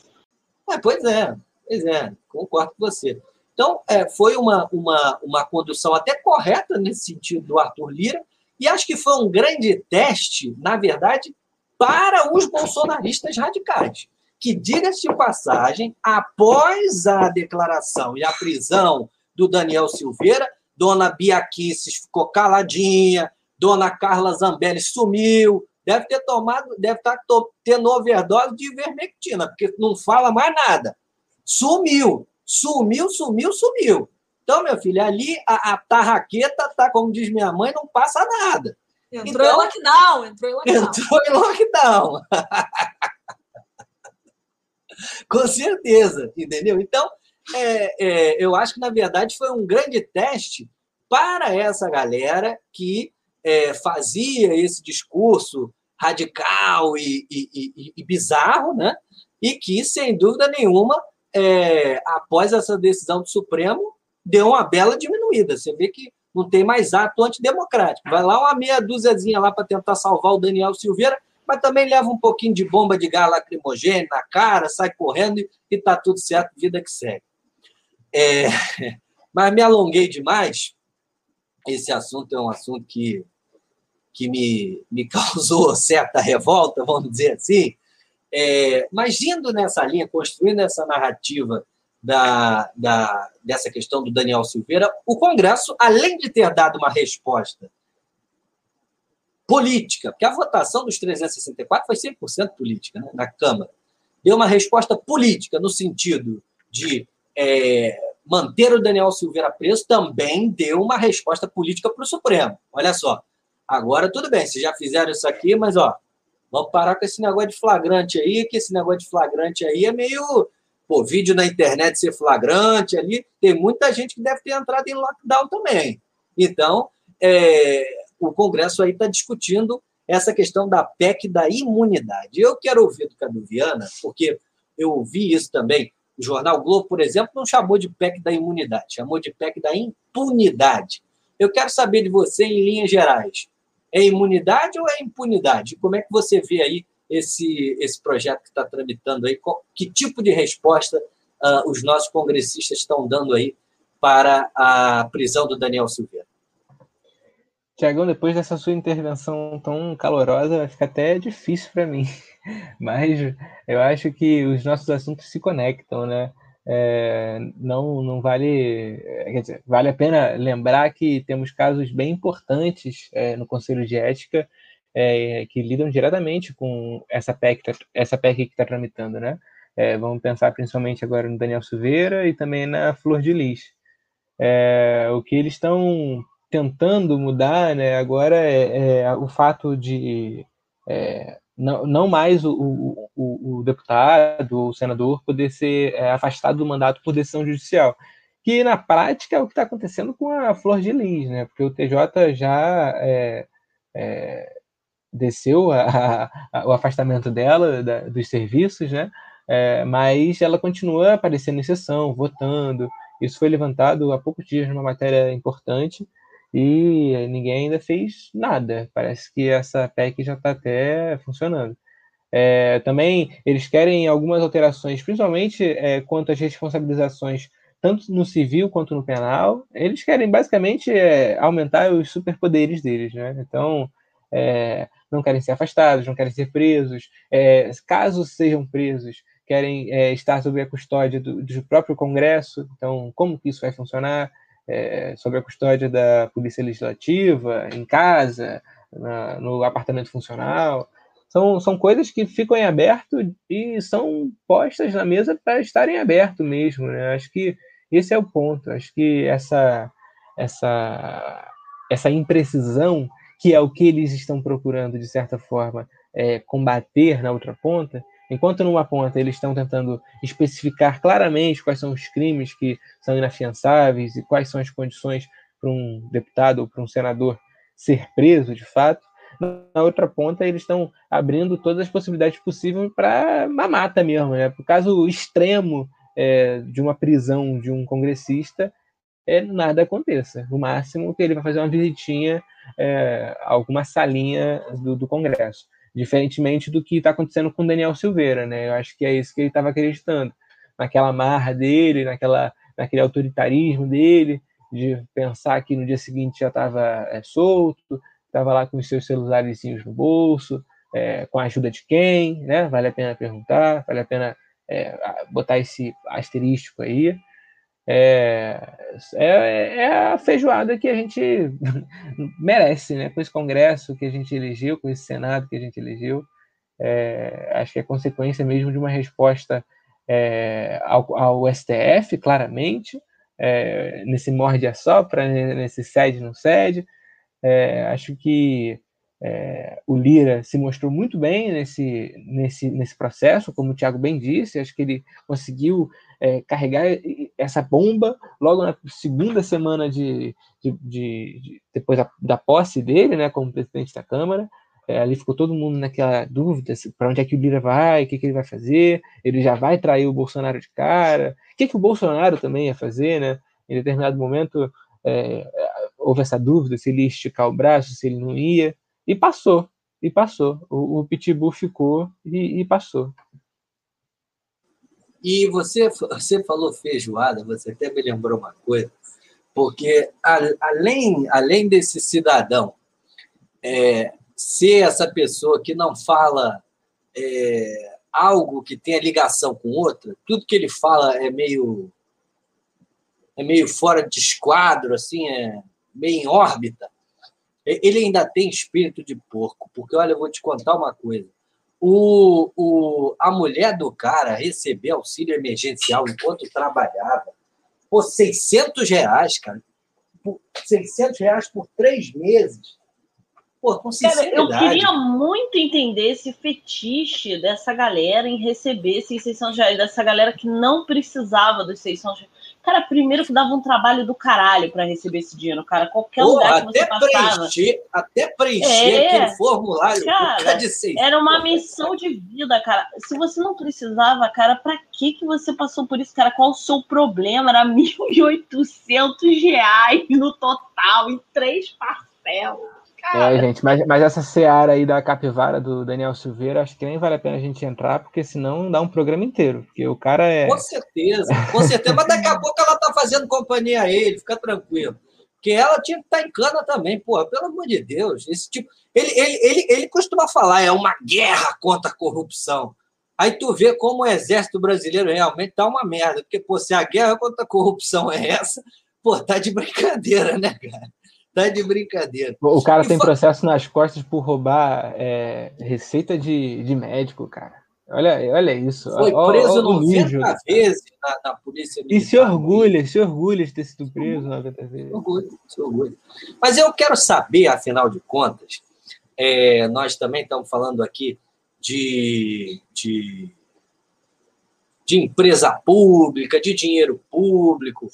É, pois é, pois é, concordo com você. Então, é, foi uma, uma, uma condução até correta nesse sentido do Arthur Lira, e acho que foi um grande teste, na verdade, para os bolsonaristas radicais. Que, diga-se de passagem, após a declaração e a prisão do Daniel Silveira, Dona Bia Kisses ficou caladinha, Dona Carla Zambelli sumiu, deve ter tomado, deve estar tendo overdose de ivermectina, porque não fala mais nada. Sumiu, sumiu, sumiu, sumiu. Então, meu filho, ali a, a tarraqueta tá, como diz minha mãe, não passa nada. Entrou então, em lockdown, entrou em lockdown. Entrou em lockdown. Com certeza, entendeu? Então, é, é, eu acho que, na verdade, foi um grande teste para essa galera que é, fazia esse discurso radical e, e, e, e, bizarro, né? e que, sem dúvida nenhuma, é, após essa decisão do Supremo, deu uma bela diminuída. Você vê que não tem mais ato antidemocrático. Vai lá uma meia dúziazinha lá para tentar salvar o Daniel Silveira, mas também leva um pouquinho de bomba de gás lacrimogêneo na cara, sai correndo e está tudo certo, vida que segue. É, mas me alonguei demais. Esse assunto é um assunto que, que me, me causou certa revolta, vamos dizer assim. É, mas indo nessa linha, construindo essa narrativa da, da, dessa questão do Daniel Silveira, o Congresso, além de ter dado uma resposta política, porque a votação dos 364 foi 100% política né, na Câmara, deu uma resposta política no sentido de é, manter o Daniel Silveira preso, também deu uma resposta política para o Supremo. Olha só, agora tudo bem, vocês já fizeram isso aqui, mas ó, vamos parar com esse negócio de flagrante aí, que esse negócio de flagrante aí é meio pô, vídeo na internet ser flagrante ali, tem muita gente que deve ter entrado em lockdown também. Então, é, o Congresso aí está discutindo essa questão da PEC da imunidade. Eu quero ouvir do Cadu Viana, porque eu ouvi isso também. O jornal Globo, por exemplo, não chamou de PEC da imunidade, chamou de PEC da impunidade. Eu quero saber de você, em linhas gerais, é imunidade ou é impunidade? Como é que você vê aí esse, esse projeto que está tramitando aí? Que tipo de resposta uh, os nossos congressistas estão dando aí para a prisão do Daniel Silveira? Tiagão, depois dessa sua intervenção tão calorosa, fica até difícil para mim. Mas eu acho que os nossos assuntos se conectam, né? É, não, não vale. Quer dizer, vale a pena lembrar que temos casos bem importantes é, no Conselho de Ética é, que lidam diretamente com essa PEC, tá, essa PEC que está tramitando, né? É, vamos pensar principalmente agora no Daniel Silveira e também na Flor de Lis. É, o que eles estão tentando mudar né, agora é, é o fato de é, não, não mais o, o, o, deputado ou o senador poder ser é, afastado do mandato por decisão judicial. Que na prática é o que está acontecendo com a Flor de Lis, né? Porque o TJ já é, é, desceu a, a, o afastamento dela da, dos serviços, né? É, mas ela continua aparecendo em sessão, votando. Isso foi levantado há poucos dias numa matéria importante e ninguém ainda fez nada. Parece que essa PEC já está até funcionando. É, também eles querem algumas alterações, principalmente é, quanto às responsabilizações, tanto no civil quanto no penal. Eles querem basicamente é, aumentar os superpoderes deles, né? Então, é, não querem ser afastados, não querem ser presos. É, caso sejam presos, querem é, estar sob a custódia do, do, próprio Congresso. Então, como que isso vai funcionar? É, sob a custódia da Polícia Legislativa, em casa, na, no apartamento funcional. São, são coisas que ficam em aberto e são postas na mesa para estarem aberto mesmo. Né? Acho que esse é o ponto. Acho que essa, essa, essa imprecisão que é o que eles estão procurando, de certa forma, é, combater na outra ponta, enquanto numa ponta eles estão tentando especificar claramente quais são os crimes que são inafiançáveis e quais são as condições para um deputado ou para um senador ser preso de fato, na outra ponta eles estão abrindo todas as possibilidades possíveis para uma mata mesmo, né? Por caso extremo é, de uma prisão de um congressista, é, nada aconteça. No máximo que ele vai fazer uma visitinha é, alguma salinha do, do, Congresso. Diferentemente do que está acontecendo com Daniel Silveira, né? Eu acho que é isso que ele estava acreditando, naquela marra dele, naquela, naquele autoritarismo dele, de pensar que no dia seguinte já estava é, solto, estava lá com os seus celulares no bolso, é, com a ajuda de quem, né? Vale a pena perguntar, vale a pena é, botar esse asterístico aí é, é, é, a feijoada que a gente merece, né? Com esse Congresso que a gente elegeu, com esse Senado que a gente elegeu. É, acho que é consequência mesmo de uma resposta é, ao, ao, STF, claramente, é, nesse morde a sopra, nesse cede não cede. É, acho que é, o Lira se mostrou muito bem nesse, nesse, nesse processo, como o Thiago bem disse, acho que ele conseguiu é, carregar essa bomba logo na segunda semana de, de, de, de depois da, da, posse dele, né, como presidente da Câmara. É, ali ficou todo mundo naquela dúvida para onde é que o Lira vai, o que, que, ele vai fazer, ele já vai trair o Bolsonaro de cara, o que, que o Bolsonaro também ia fazer, né? Em determinado momento é, houve essa dúvida se ele ia esticar o braço, se ele não ia. E passou, e passou. O, o Pitbull ficou e, e, passou. E você, você falou feijoada, você até me lembrou uma coisa, porque a, além, além desse cidadão é, ser essa pessoa que não fala é, algo que tenha ligação com outra, tudo que ele fala é meio é meio fora de esquadro, assim, é meio em órbita ele ainda tem espírito de porco, porque olha, eu vou te contar uma coisa. O, o, a mulher do cara recebeu auxílio emergencial enquanto trabalhava por 600 reais, cara. Por 600 reais por três meses. Pô, com sinceridade. Cara, eu queria muito entender esse fetiche dessa galera em receber esses 600 reais, dessa galera que não precisava dos 600 reais. Cara, primeiro que dava um trabalho do caralho para receber esse dinheiro, cara. Qualquer Pô, lugar que você passava. Preencher, até preencher é, aquele formulário cara, de seis. Era uma missão de vida, cara. Se você não precisava, cara, para que que você passou por isso, cara? Qual o seu problema? Era 1.800 reais no total, em três parcelas. Cara. É, gente, mas, mas essa seara aí da capivara do Daniel Silveira, acho que nem vale a pena a gente entrar, porque senão dá um programa inteiro, porque o cara é. Com certeza, com certeza, mas daqui a pouco ela tá fazendo companhia a ele, fica tranquilo. Porque ela tinha que estar tá em cana também, porra, pelo amor de Deus. Esse tipo. Ele, ele, ele, ele costuma falar, é uma guerra contra a corrupção. Aí tu vê como o exército brasileiro realmente tá uma merda, porque, pô, se a guerra contra a corrupção é essa, pô, tá de brincadeira, né, cara? Tá de brincadeira. O cara e tem processo nas costas por roubar é, receita de, de médico, cara. Olha, olha isso. Foi preso olha, 90 vezes na, na polícia militar. E se orgulha, se orgulha de ter sido preso 90 vezes. Orgulho, se orgulha. Mas eu quero saber, afinal de contas, é, nós também estamos falando aqui de, de, de empresa pública, de dinheiro público,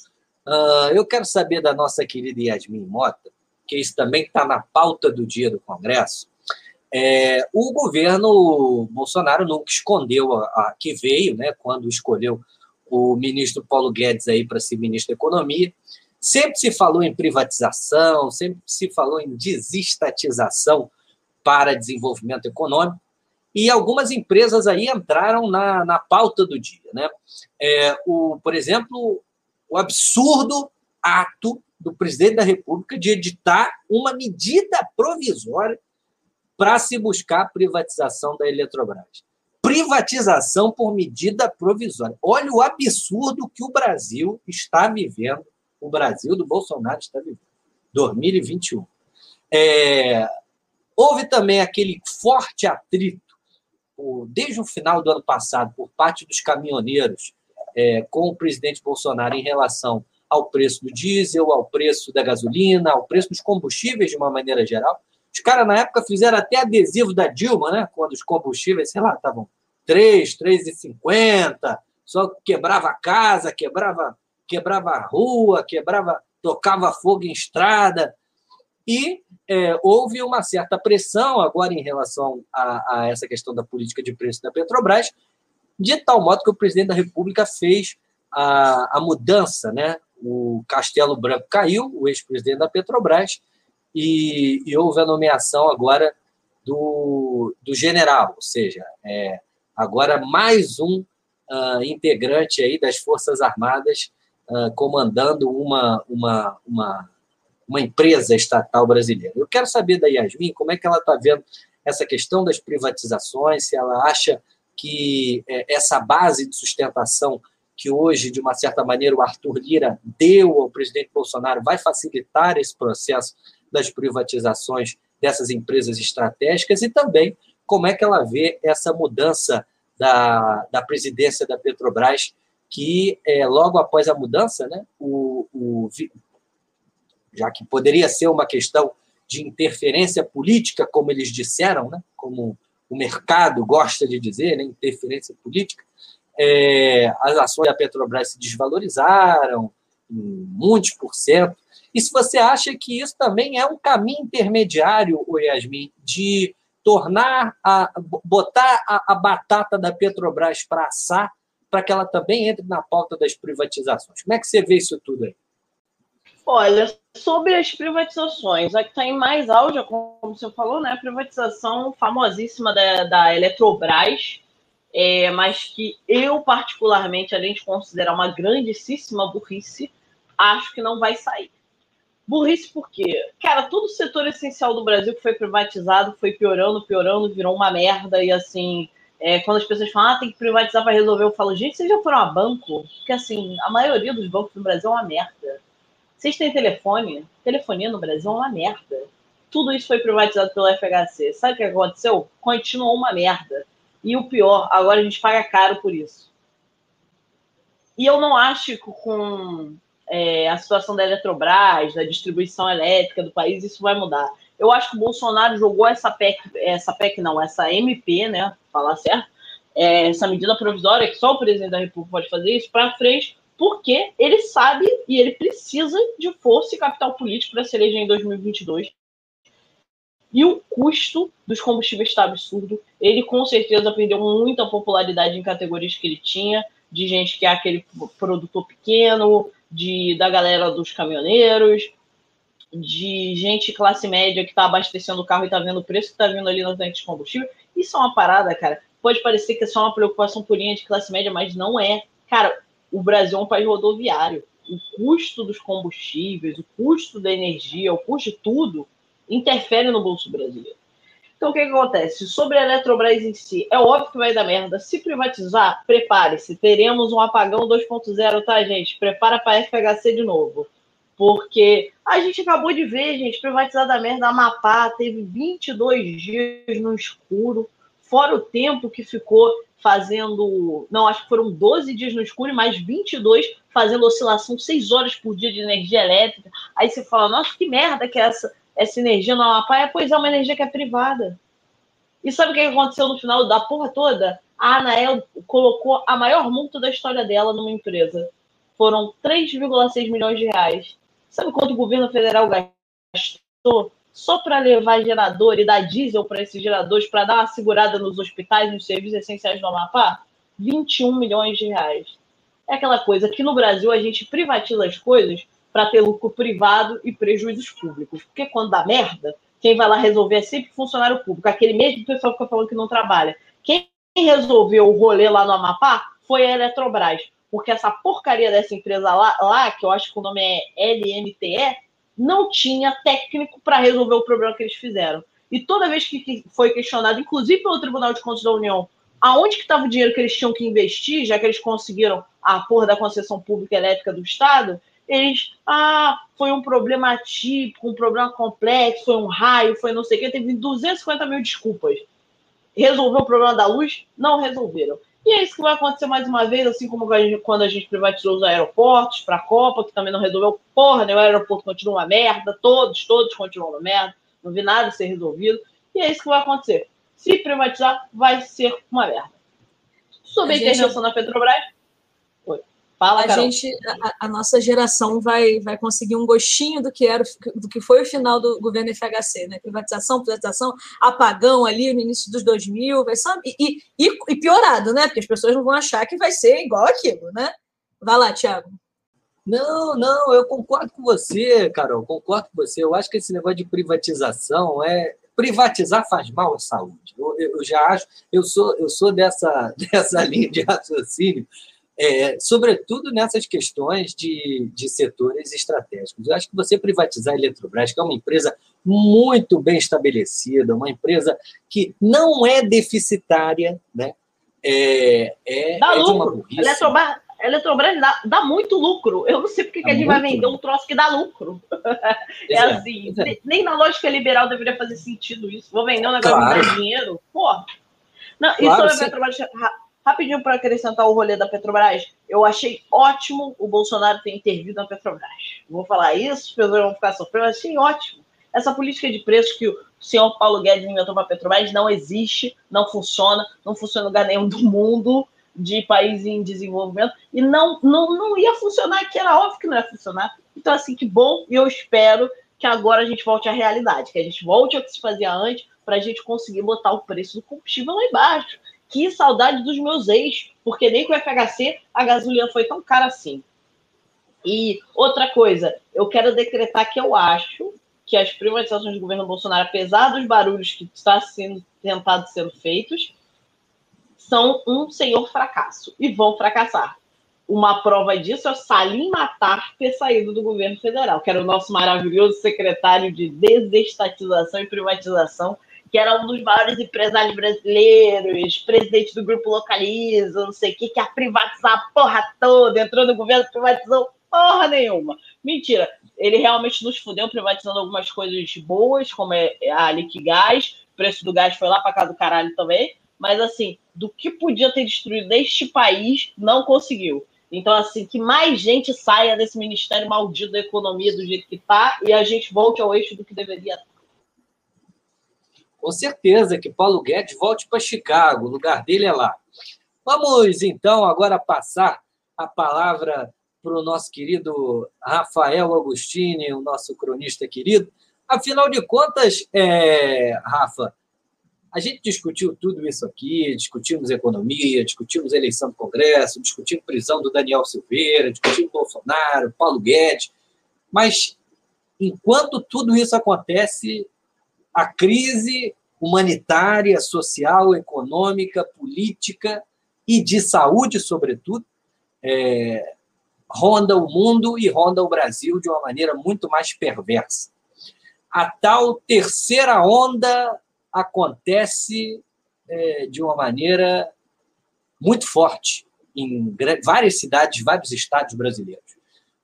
Uh, eu quero saber da nossa querida Yasmin Mota, que isso também está na pauta do dia do Congresso. É, o governo Bolsonaro nunca escondeu a, a, que veio, né, quando escolheu o ministro Paulo Guedes aí para ser ministro da Economia. Sempre se falou em privatização, sempre se falou em desestatização para desenvolvimento econômico, e algumas empresas aí entraram na, na pauta do dia. Né? É, o, por exemplo, o absurdo ato do presidente da República de editar uma medida provisória para se buscar a privatização da Eletrobras. Privatização por medida provisória. Olha o absurdo que o Brasil está vivendo, o Brasil do Bolsonaro está vivendo. 2021. É, houve também aquele forte atrito, desde o final do ano passado, por parte dos caminhoneiros é, com o presidente Bolsonaro em relação ao preço do diesel, ao preço da gasolina, ao preço dos combustíveis de uma maneira geral. Os caras, na época, fizeram até adesivo da Dilma, né? Quando os combustíveis, sei lá, estavam 3, 3,50, só quebrava casa, quebrava, quebrava rua, quebrava, tocava fogo em estrada. E é, houve uma certa pressão agora em relação a, a, essa questão da política de preço da Petrobras, de tal modo que o presidente da República fez a, a mudança, né? O Castelo Branco caiu, o ex-presidente da Petrobras, e, e, houve a nomeação agora do, do general, ou seja, é, agora mais um uh, integrante aí das Forças Armadas uh, comandando uma, uma, uma, uma empresa estatal brasileira. Eu quero saber da Yasmin como é que ela está vendo essa questão das privatizações, se ela acha que é, essa base de sustentação que hoje, de uma certa maneira, o Arthur Lira deu ao presidente Bolsonaro vai facilitar esse processo das privatizações dessas empresas estratégicas e também como é que ela vê essa mudança da, da presidência da Petrobras que é, logo após a mudança, né, o, o, já que poderia ser uma questão de interferência política, como eles disseram, né, como o mercado gosta de dizer, né, interferência política, é, as ações da Petrobras se desvalorizaram em muitos por cento. E se você acha que isso também é um caminho intermediário, Yasmin, de tornar a botar a, a batata da Petrobras para assar, para que ela também entre na pauta das privatizações. Como é que você vê isso tudo aí? Olha, sobre as privatizações, a que está em mais auge, como você falou, né, a privatização famosíssima da, da Eletrobras, é, mas que eu, particularmente, além de considerar uma grandíssima burrice, acho que não vai sair. Burrice porque, cara, todo o setor essencial do Brasil que foi privatizado foi piorando, piorando, virou uma merda. E assim, é, quando as pessoas falam, ah, tem que privatizar para resolver, eu falo, gente, vocês já foram a banco? Porque assim, a maioria dos bancos no Brasil é uma merda. Vocês têm telefone? Telefonia no Brasil é uma merda. Tudo isso foi privatizado pelo FHC. Sabe o que aconteceu? Continuou uma merda. E o pior, agora a gente paga caro por isso. E eu não acho que com é, a situação da Eletrobras, da distribuição elétrica do país, isso vai mudar. Eu acho que o Bolsonaro jogou essa PEC, essa PEC não, essa MP, né? Falar certo, é, essa medida provisória, que só o presidente da República pode fazer isso, para frente, porque ele sabe e ele precisa de força e capital político para se eleger em 2022. E o custo dos combustíveis está absurdo. Ele com certeza perdeu muita popularidade em categorias que ele tinha, de gente que é aquele produtor pequeno, de, da galera dos caminhoneiros, de gente classe média que está abastecendo o carro e está vendo o preço que está vindo ali no tanque de combustível. Isso é uma parada, cara. Pode parecer que é só uma preocupação purinha de classe média, mas não é. Cara, o Brasil é um país rodoviário. O custo dos combustíveis, o custo da energia, o custo de tudo interfere no bolso brasileiro. Então, o que, que, acontece? Sobre a Eletrobras em si, é óbvio que vai dar merda. Se privatizar, prepare-se. Teremos um apagão 2.0, tá, gente? Prepara para FHC de novo. Porque a gente acabou de ver, gente, privatizar da merda. A Amapá teve 22 dias no escuro, fora o tempo que ficou fazendo. Não, acho que foram 12 dias no escuro e mais 22 fazendo oscilação 6 horas por dia de energia elétrica. Aí você fala, nossa, que merda que é essa essa energia no Amapá, é, pois é uma energia que é privada. E sabe o que aconteceu no final da porra toda? A Anael colocou a maior multa da história dela numa empresa. Foram 3,6 milhões de reais. Sabe quanto o governo federal gastou só para levar gerador e dar diesel para esses geradores para dar uma segurada nos hospitais, nos serviços essenciais do Amapá? 21 milhões de reais. É aquela coisa que no Brasil a gente privatiza as coisas para ter lucro privado e prejuízos públicos. Porque quando dá merda, quem vai lá resolver é sempre funcionário público, aquele mesmo pessoal que fica falando que não trabalha. Quem resolveu o rolê lá no Amapá foi a Eletrobras, porque essa porcaria dessa empresa lá, lá que eu acho que o nome é LMTE, não tinha técnico para resolver o problema que eles fizeram. E toda vez que foi questionado, inclusive pelo Tribunal de Contas da União, aonde que estava o dinheiro que eles tinham que investir, já que eles conseguiram a porra da concessão pública elétrica do Estado, eles, ah, foi um problema atípico, um problema complexo, foi um raio, foi não sei o que, teve 250 mil desculpas. Resolveu o problema da luz? Não resolveram. E é isso que vai acontecer mais uma vez, assim como quando a gente privatizou os aeroportos para a Copa, que também não resolveu porra, né? O aeroporto continua uma merda, todos, todos continuam uma merda, não vi nada ser resolvido. E é isso que vai acontecer. Se privatizar, vai ser uma merda. Sobre a, a intervenção da Petrobras, Fala, a Carol. gente, a, a, nossa geração vai, vai conseguir um gostinho do que era, do que foi o final do governo FHC, né? Privatização, privatização, apagão ali no início dos 2000, vai só, e, e, e piorado, né? Porque as pessoas não vão achar que vai ser igual aquilo, né? Vai lá, Tiago. Não, não, eu concordo com você, Carol, concordo com você. Eu acho que esse negócio de privatização é privatizar faz mal à saúde. Eu, eu já acho, eu sou, eu sou dessa, dessa linha de raciocínio é, sobretudo nessas questões de, de setores estratégicos. Eu acho que você privatizar a Eletrobras, que é uma empresa muito bem estabelecida, uma empresa que não é deficitária, né? É, é, dá é lucro. Eletrobras, Eletrobras dá, dá, muito lucro. Eu não sei porque que a gente vai vender um troço que dá lucro. é, é assim, é. nem na lógica liberal deveria fazer sentido isso. Vou vender um negócio claro. que dá dinheiro. Porra. Não, claro, e sobre a Petrobras, Rapidinho para acrescentar o rolê da Petrobras, eu achei ótimo o Bolsonaro ter intervido na Petrobras. Vou falar isso, as pessoas vão ficar sofrendo, achei ótimo. Essa política de preços que o senhor Paulo Guedes inventou para a Petrobras não existe, não funciona, não funciona em lugar nenhum do mundo de país em desenvolvimento e não, não, não ia funcionar, que era óbvio que não ia funcionar. Então, assim, que bom, e eu espero que agora a gente volte à realidade, que a gente volte ao que se fazia antes, para a gente conseguir botar o preço do combustível lá embaixo. Que saudade dos meus ex, porque nem com o FHC a gasolina foi tão cara assim. E outra coisa, eu quero decretar que eu acho que as privatizações do governo Bolsonaro, apesar dos barulhos que está sendo tentado sendo feitos, são um senhor fracasso e vão fracassar. Uma prova disso é o Salim Matar ter saído do governo federal, que era o nosso maravilhoso secretário de desestatização e privatização, que era um dos maiores empresários brasileiros, presidente do grupo Localiza, não sei o que, que ia privatizar a porra toda, entrou no governo, privatizou porra nenhuma. Mentira, ele realmente nos fudeu privatizando algumas coisas boas, como é a Liquigás, o preço do gás foi lá para casa do caralho também, mas assim, do que podia ter destruído este país, não conseguiu. Então, assim, que mais gente saia desse ministério maldito da economia do jeito que está e a gente volte ao eixo do que deveria estar. Com certeza que Paulo Guedes volte para Chicago, o lugar dele é lá. Vamos, então, agora passar a palavra para o nosso querido Rafael Agostini, o nosso cronista querido. Afinal de contas, é, Rafa, a gente discutiu tudo isso aqui, discutimos economia, discutimos eleição do Congresso, discutimos prisão do Daniel Silveira, discutimos Bolsonaro, Paulo Guedes, mas enquanto tudo isso acontece, a crise humanitária, social, econômica, política e de saúde, sobretudo, é, ronda o mundo e ronda o Brasil de uma maneira muito mais perversa. A tal terceira onda acontece é, de uma maneira muito forte em várias cidades, vários estados brasileiros.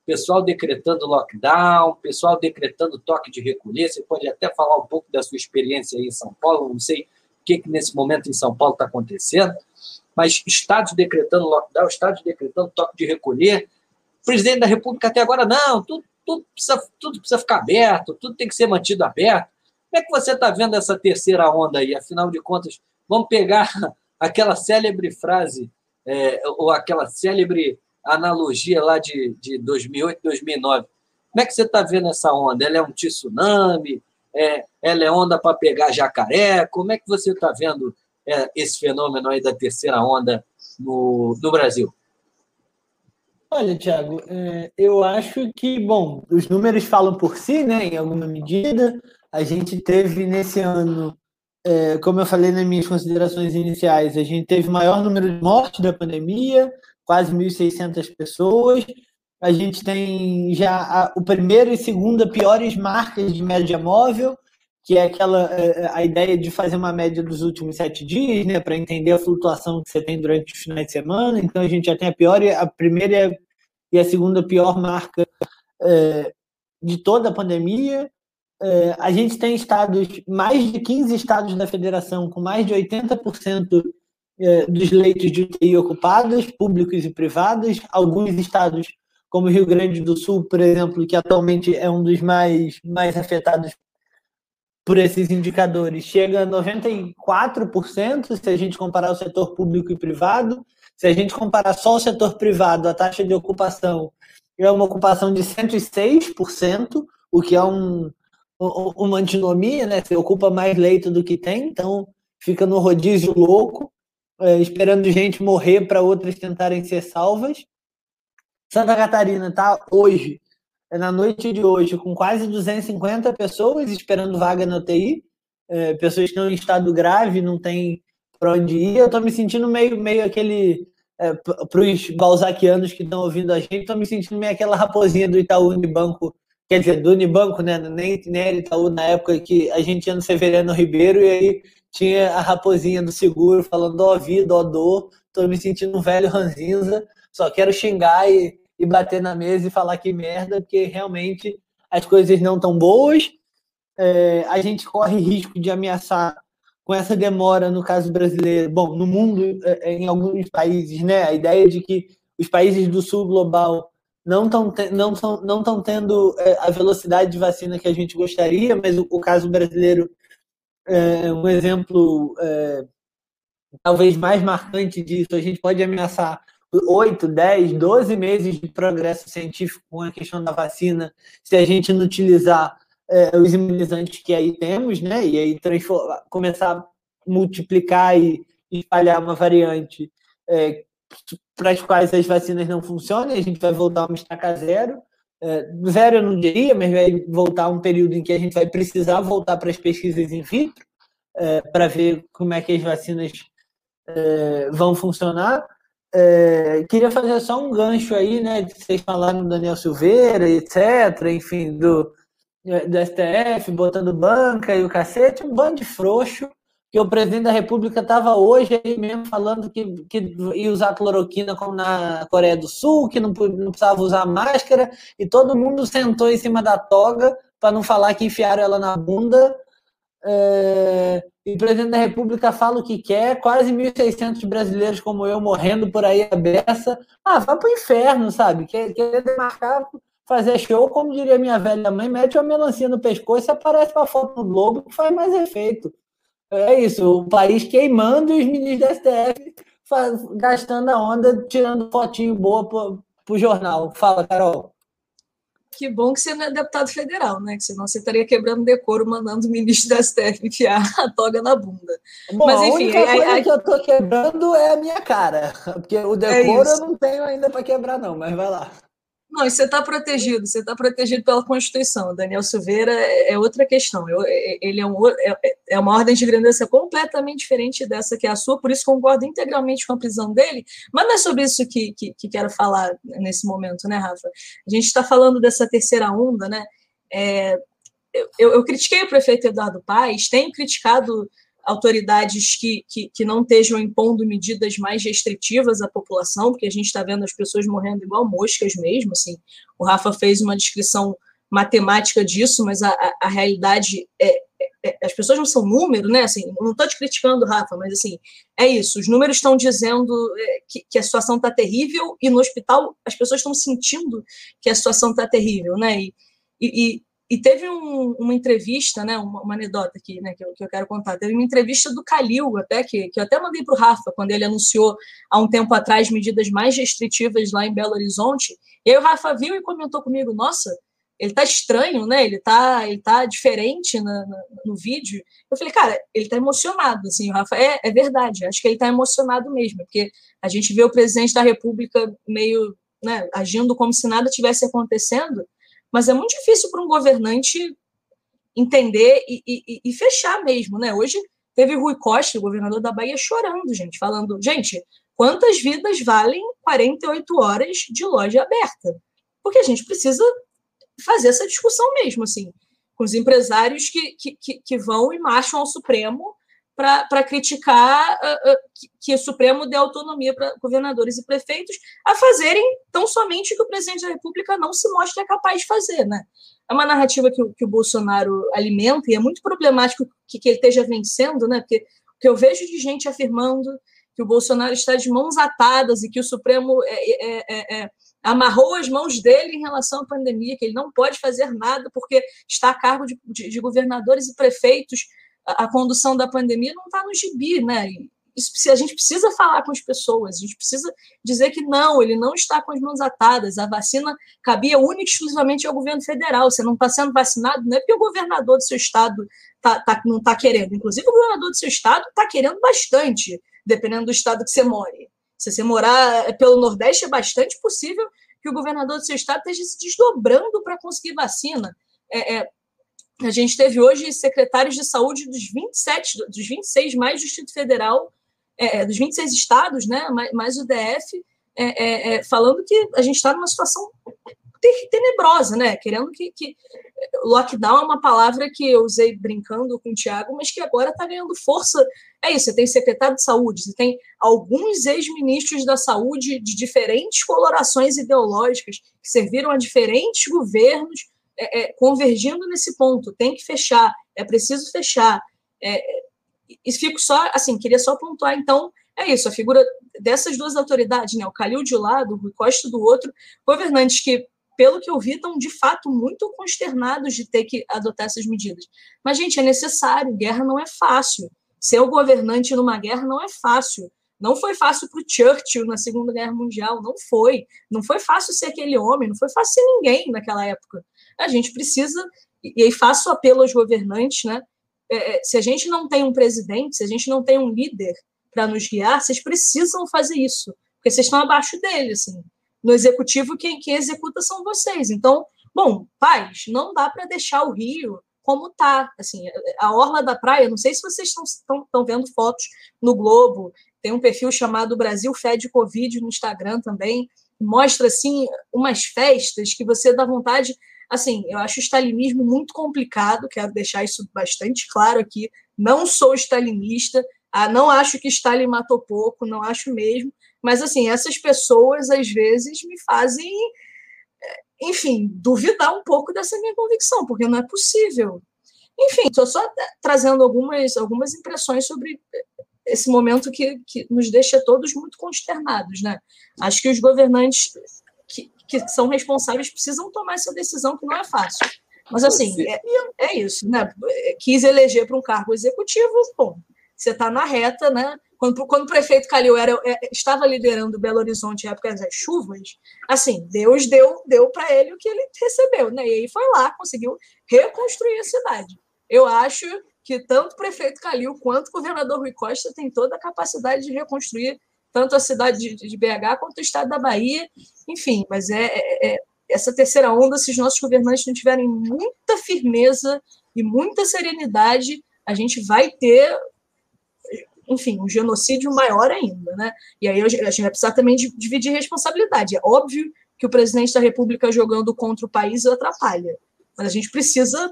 Pessoal decretando lockdown, pessoal decretando toque de recolher. Você pode até falar um pouco da sua experiência aí em São Paulo. Não sei o que, que nesse momento em São Paulo está acontecendo, mas estados decretando lockdown, estados decretando toque de recolher. O presidente da República até agora, não, tudo, tudo, precisa, tudo precisa ficar aberto, tudo tem que ser mantido aberto. Como é que você está vendo essa terceira onda aí? Afinal de contas, vamos pegar aquela célebre frase, é, ou aquela célebre analogia lá de, de 2008, 2009. Como é que você está vendo essa onda? Ela é um tsunami? É, ela é onda para pegar jacaré? Como é que você está vendo é, esse fenômeno aí da terceira onda no, no Brasil? Olha, Tiago, é, eu acho que, bom, os números falam por si, né, em alguma medida. A gente teve nesse ano, é, como eu falei nas minhas considerações iniciais, a gente teve maior número de mortes da pandemia, quase 1.600 pessoas. A gente tem já a, o primeiro e segunda piores marcas de média móvel, que é aquela é, a ideia de fazer uma média dos últimos sete dias, né, para entender a flutuação que você tem durante os finais de semana. Então a gente já tem a pior, a primeira e a segunda pior marca é, de toda a pandemia. É, a gente tem estados, mais de 15 estados da federação, com mais de 80% é, dos leitos de UTI ocupados, públicos e privados. Alguns estados, como o Rio Grande do Sul, por exemplo, que atualmente é um dos mais, mais afetados por esses indicadores, chega a 94% se a gente comparar o setor público e privado. Se a gente comparar só o setor privado, a taxa de ocupação é uma ocupação de 106%, o que é um, uma antinomia, né? Você ocupa mais leito do que tem, então fica no rodízio louco, é, esperando gente morrer para outras tentarem ser salvas. Santa Catarina está hoje, é na noite de hoje, com quase 250 pessoas esperando vaga na UTI, é, pessoas que estão em estado grave, não tem para onde ir. Eu estou me sentindo meio, meio aquele. É, para os balzaquianos que estão ouvindo a gente, estou me sentindo meio aquela raposinha do Itaú Unibanco quer dizer, do Unibanco, né? Nem, nem era Itaú na época que a gente ia no Severino Ribeiro e aí tinha a raposinha do seguro falando ó vida, ó dor, tô me sentindo um velho ranzinza, só quero xingar e, e bater na mesa e falar que merda, porque realmente as coisas não tão boas. É, a gente corre risco de ameaçar com essa demora no caso brasileiro, bom, no mundo, é, é, em alguns países, né, a ideia de que os países do sul global não estão não tão, não tão tendo é, a velocidade de vacina que a gente gostaria, mas o caso brasileiro é um exemplo é, talvez mais marcante disso. A gente pode ameaçar 8, 10, 12 meses de progresso científico com a questão da vacina se a gente não utilizar é, os imunizantes que aí temos, né? E aí começar a multiplicar e espalhar uma variante para as quais as vacinas não funcionam, a gente vai voltar a uma estaca zero. É, zero eu não diria, mas vai voltar um período em que a gente vai precisar voltar para as pesquisas in vitro é, para ver como é que as vacinas é, vão funcionar. Queria fazer só um gancho aí, né? Vocês falaram do Daniel Silveira, etc., enfim, do, do STF, botando banca e o cacete, um bando de frouxo que o presidente da República estava hoje aí mesmo falando que, que ia usar cloroquina como na Coreia do Sul, que não, não precisava usar máscara, e todo mundo sentou em cima da toga para não falar que enfiaram ela na bunda. É, e o presidente da República fala o que quer, quase 1.600 brasileiros como eu morrendo por aí a beça. Ah, vá pro inferno, sabe? Quer, quer demarcar, fazer show, como diria minha velha mãe, mete uma melancia no pescoço e aparece para foto do Globo, que faz mais efeito. É isso, o país queimando e os ministros da STF faz, gastando a onda, tirando fotinho boa pro, pro jornal. Fala, Carol. Que bom que você não é deputado federal, né? Que senão você estaria quebrando decoro, mandando o ministro da STF enfiar a toga na bunda. Bom, Mas enfim, a única coisa que eu tô quebrando é a minha cara, porque o é decoro é eu não tenho ainda para quebrar não, mas vai lá. Não, você está protegido, você está protegido pela Constituição. O Daniel Silveira é, é outra questão. Eu, é, ele é, um, é, é, uma ordem de grandeza completamente diferente dessa que é a sua, por isso concordo integralmente com a prisão dele. Mas não é sobre isso que, que, que quero falar nesse momento, né, Rafa? A gente está falando dessa terceira onda, né? É, eu, eu critiquei o prefeito Eduardo Paes, tenho criticado autoridades que, que, que, não estejam impondo medidas mais restritivas à população, porque a gente está vendo as pessoas morrendo igual moscas mesmo. Assim. O Rafa fez uma descrição matemática disso, mas a, a, a realidade é, é, é, As pessoas não são número, né? Assim, não estou te criticando, Rafa, mas assim, é isso. Os números estão dizendo é, que, que a situação está terrível e no hospital as pessoas estão sentindo que a situação está terrível, né? E, e, e teve um, uma entrevista, né, uma, uma, anedota aqui, né, que eu, que eu quero contar. Teve uma entrevista do Calil, até que, que eu até mandei para o Rafa, quando ele anunciou há um tempo atrás medidas mais restritivas lá em Belo Horizonte. E aí o Rafa viu e comentou comigo: Nossa, ele tá estranho, né? Ele tá, ele tá diferente na, na, no vídeo. Eu falei, cara, ele tá emocionado, assim, o Rafa. É, é verdade, acho que ele tá emocionado mesmo, porque a gente vê o presidente da República meio né, agindo como se nada tivesse acontecendo. Mas é muito difícil para um governante entender e, e, e, fechar mesmo, né? Hoje teve Rui Costa, governador da Bahia, chorando, gente, falando, gente, quantas vidas valem 48 horas de loja aberta? Porque a gente precisa fazer essa discussão mesmo, assim, com os empresários que, que, que vão e marcham ao Supremo para criticar uh, uh, que, que, o Supremo dê autonomia para governadores e prefeitos a fazerem tão somente o que o presidente da República não se mostra capaz de fazer. Né? É uma narrativa que, que o Bolsonaro alimenta e é muito problemático que, que ele esteja vencendo, né? porque o que eu vejo de gente afirmando que o Bolsonaro está de mãos atadas e que o Supremo é, é, é, é amarrou as mãos dele em relação à pandemia, que ele não pode fazer nada porque está a cargo de, de, de governadores e prefeitos a, condução da pandemia não está no gibi, né? Isso, a gente precisa falar com as pessoas, a gente precisa dizer que não, ele não está com as mãos atadas, a vacina cabia única e exclusivamente ao governo federal. Você não está sendo vacinado, não é porque o governador do seu estado tá, tá, não está querendo. Inclusive, o governador do seu estado está querendo bastante, dependendo do estado que você more. Se você morar é, pelo Nordeste, é bastante possível que o governador do seu estado esteja se desdobrando para conseguir vacina. É, é, a gente teve hoje secretários de saúde dos 27, dos 26 mais Distrito Federal, é, é dos 26 estados, né, mais, mais o DF, é, é, é, falando que a gente está numa situação tenebrosa, né? Querendo que, que, lockdown é uma palavra que eu usei brincando com o Tiago, mas que agora está ganhando força. É isso, você tem secretário de saúde, você tem alguns ex-ministros da saúde de diferentes colorações ideológicas que serviram a diferentes governos é, é, convergindo nesse ponto, tem que fechar, é preciso fechar. É, e fico só, assim, queria só pontuar, então, é isso, a figura dessas duas autoridades, né, o Calil de um lado, o Rui Costa do outro, governantes que, pelo que eu vi, estão de fato muito consternados de ter que adotar essas medidas. Mas, gente, é necessário, guerra não é fácil. Ser o governante numa guerra não é fácil. Não foi fácil para o Churchill na Segunda Guerra Mundial, não foi. Não foi fácil ser aquele homem, não foi fácil ser ninguém naquela época. A gente precisa, e aí faço apelo aos governantes, né? É, é, se a gente não tem um presidente, se a gente não tem um líder para nos guiar, vocês precisam fazer isso, porque vocês estão abaixo dele, assim. No executivo, quem, quem executa são vocês. Então, bom, paz, não dá para deixar o Rio como tá, assim, a orla da praia, não sei se vocês estão vendo fotos no Globo, tem um perfil chamado Brasil Fed Covid no Instagram também, mostra, assim, umas festas que você dá vontade Assim, eu acho o stalinismo muito complicado, quero deixar isso bastante claro aqui. Não sou stalinista, ah, não acho que Stalin matou pouco, não acho mesmo. Mas, assim, essas pessoas, às vezes, me fazem, eh, enfim, duvidar um pouco dessa minha convicção, porque não é possível. Enfim, estou só trazendo algumas, algumas impressões sobre esse momento que, que nos deixa todos muito consternados, né? Acho que os governantes que são responsáveis precisam tomar essa decisão, que não é fácil. Mas, assim, é, é isso, né? Quis eleger para um cargo executivo, bom, você está na reta, né? Quando, quando o prefeito Calil era, é, estava liderando Belo Horizonte em época das chuvas, assim, Deus deu, deu para ele o que ele recebeu, né? E aí foi lá, conseguiu reconstruir a cidade. Eu acho que tanto o prefeito Calil quanto o governador Rui Costa têm toda a capacidade de reconstruir tanto a cidade de, BH quanto o estado da Bahia, enfim, mas é, é, é, essa terceira onda, se os nossos governantes não tiverem muita firmeza e muita serenidade, a gente vai ter, enfim, um genocídio maior ainda, né? E aí a gente vai precisar também dividir responsabilidade. É óbvio que o presidente da República jogando contra o país atrapalha, mas a gente precisa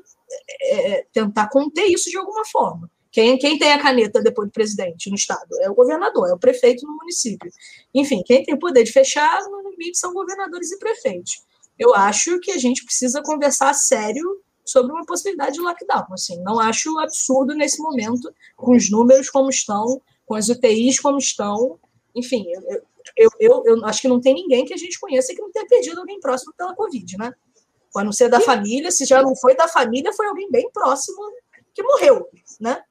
é, tentar conter isso de alguma forma. Quem, quem tem a caneta depois do presidente no estado? É o governador, é o prefeito no município. Enfim, quem tem poder de fechar no limite são governadores e prefeitos. Eu acho que a gente precisa conversar sério sobre uma possibilidade de lockdown. Assim, não acho absurdo nesse momento, com os números como estão, com as UTIs como estão. Enfim, eu, eu, eu, eu acho que não tem ninguém que a gente conheça que não tenha perdido alguém próximo pela Covid, né? A não ser da família, se já não foi da família, foi alguém bem próximo que morreu, né?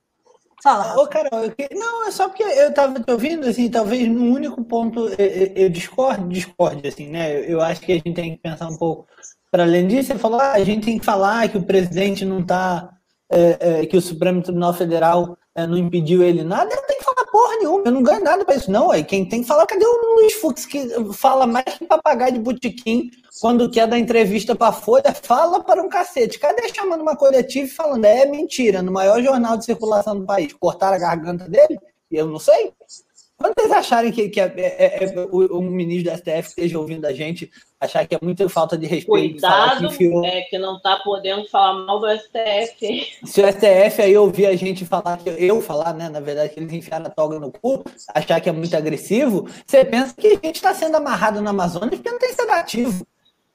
Fala. Ô, Carol, eu não, é só porque eu estava te ouvindo, assim, talvez no único ponto eu, eu discordo, discorde, assim, né? Eu acho que a gente tem que pensar um pouco para além disso. Você falou, ah, a gente tem que falar que o presidente não está, é, é, que o Supremo Tribunal Federal é, não impediu ele nada. Eu tenho que falar porra nenhuma, eu não ganho nada para isso, não. Aí quem tem que falar, cadê o Luiz Fux, que fala mais que papagaio de botiquim quando quer dar entrevista para a Folha, fala para um cacete. Cadê chamando uma coletiva e falando, é mentira, no maior jornal de circulação do país, cortaram a garganta dele? Eu não sei. Quando vocês acharem que, que é, é, é, o, o, ministro da STF esteja ouvindo a gente, achar que é muita falta de respeito. Cuidado, que enfiou... é que não está podendo falar mal do STF. Se o STF aí ouvir a gente falar, que eu falar, né, na verdade, que eles enfiaram a toga no cu, achar que é muito agressivo, você pensa que a gente está sendo amarrado na Amazônia porque não tem sedativo.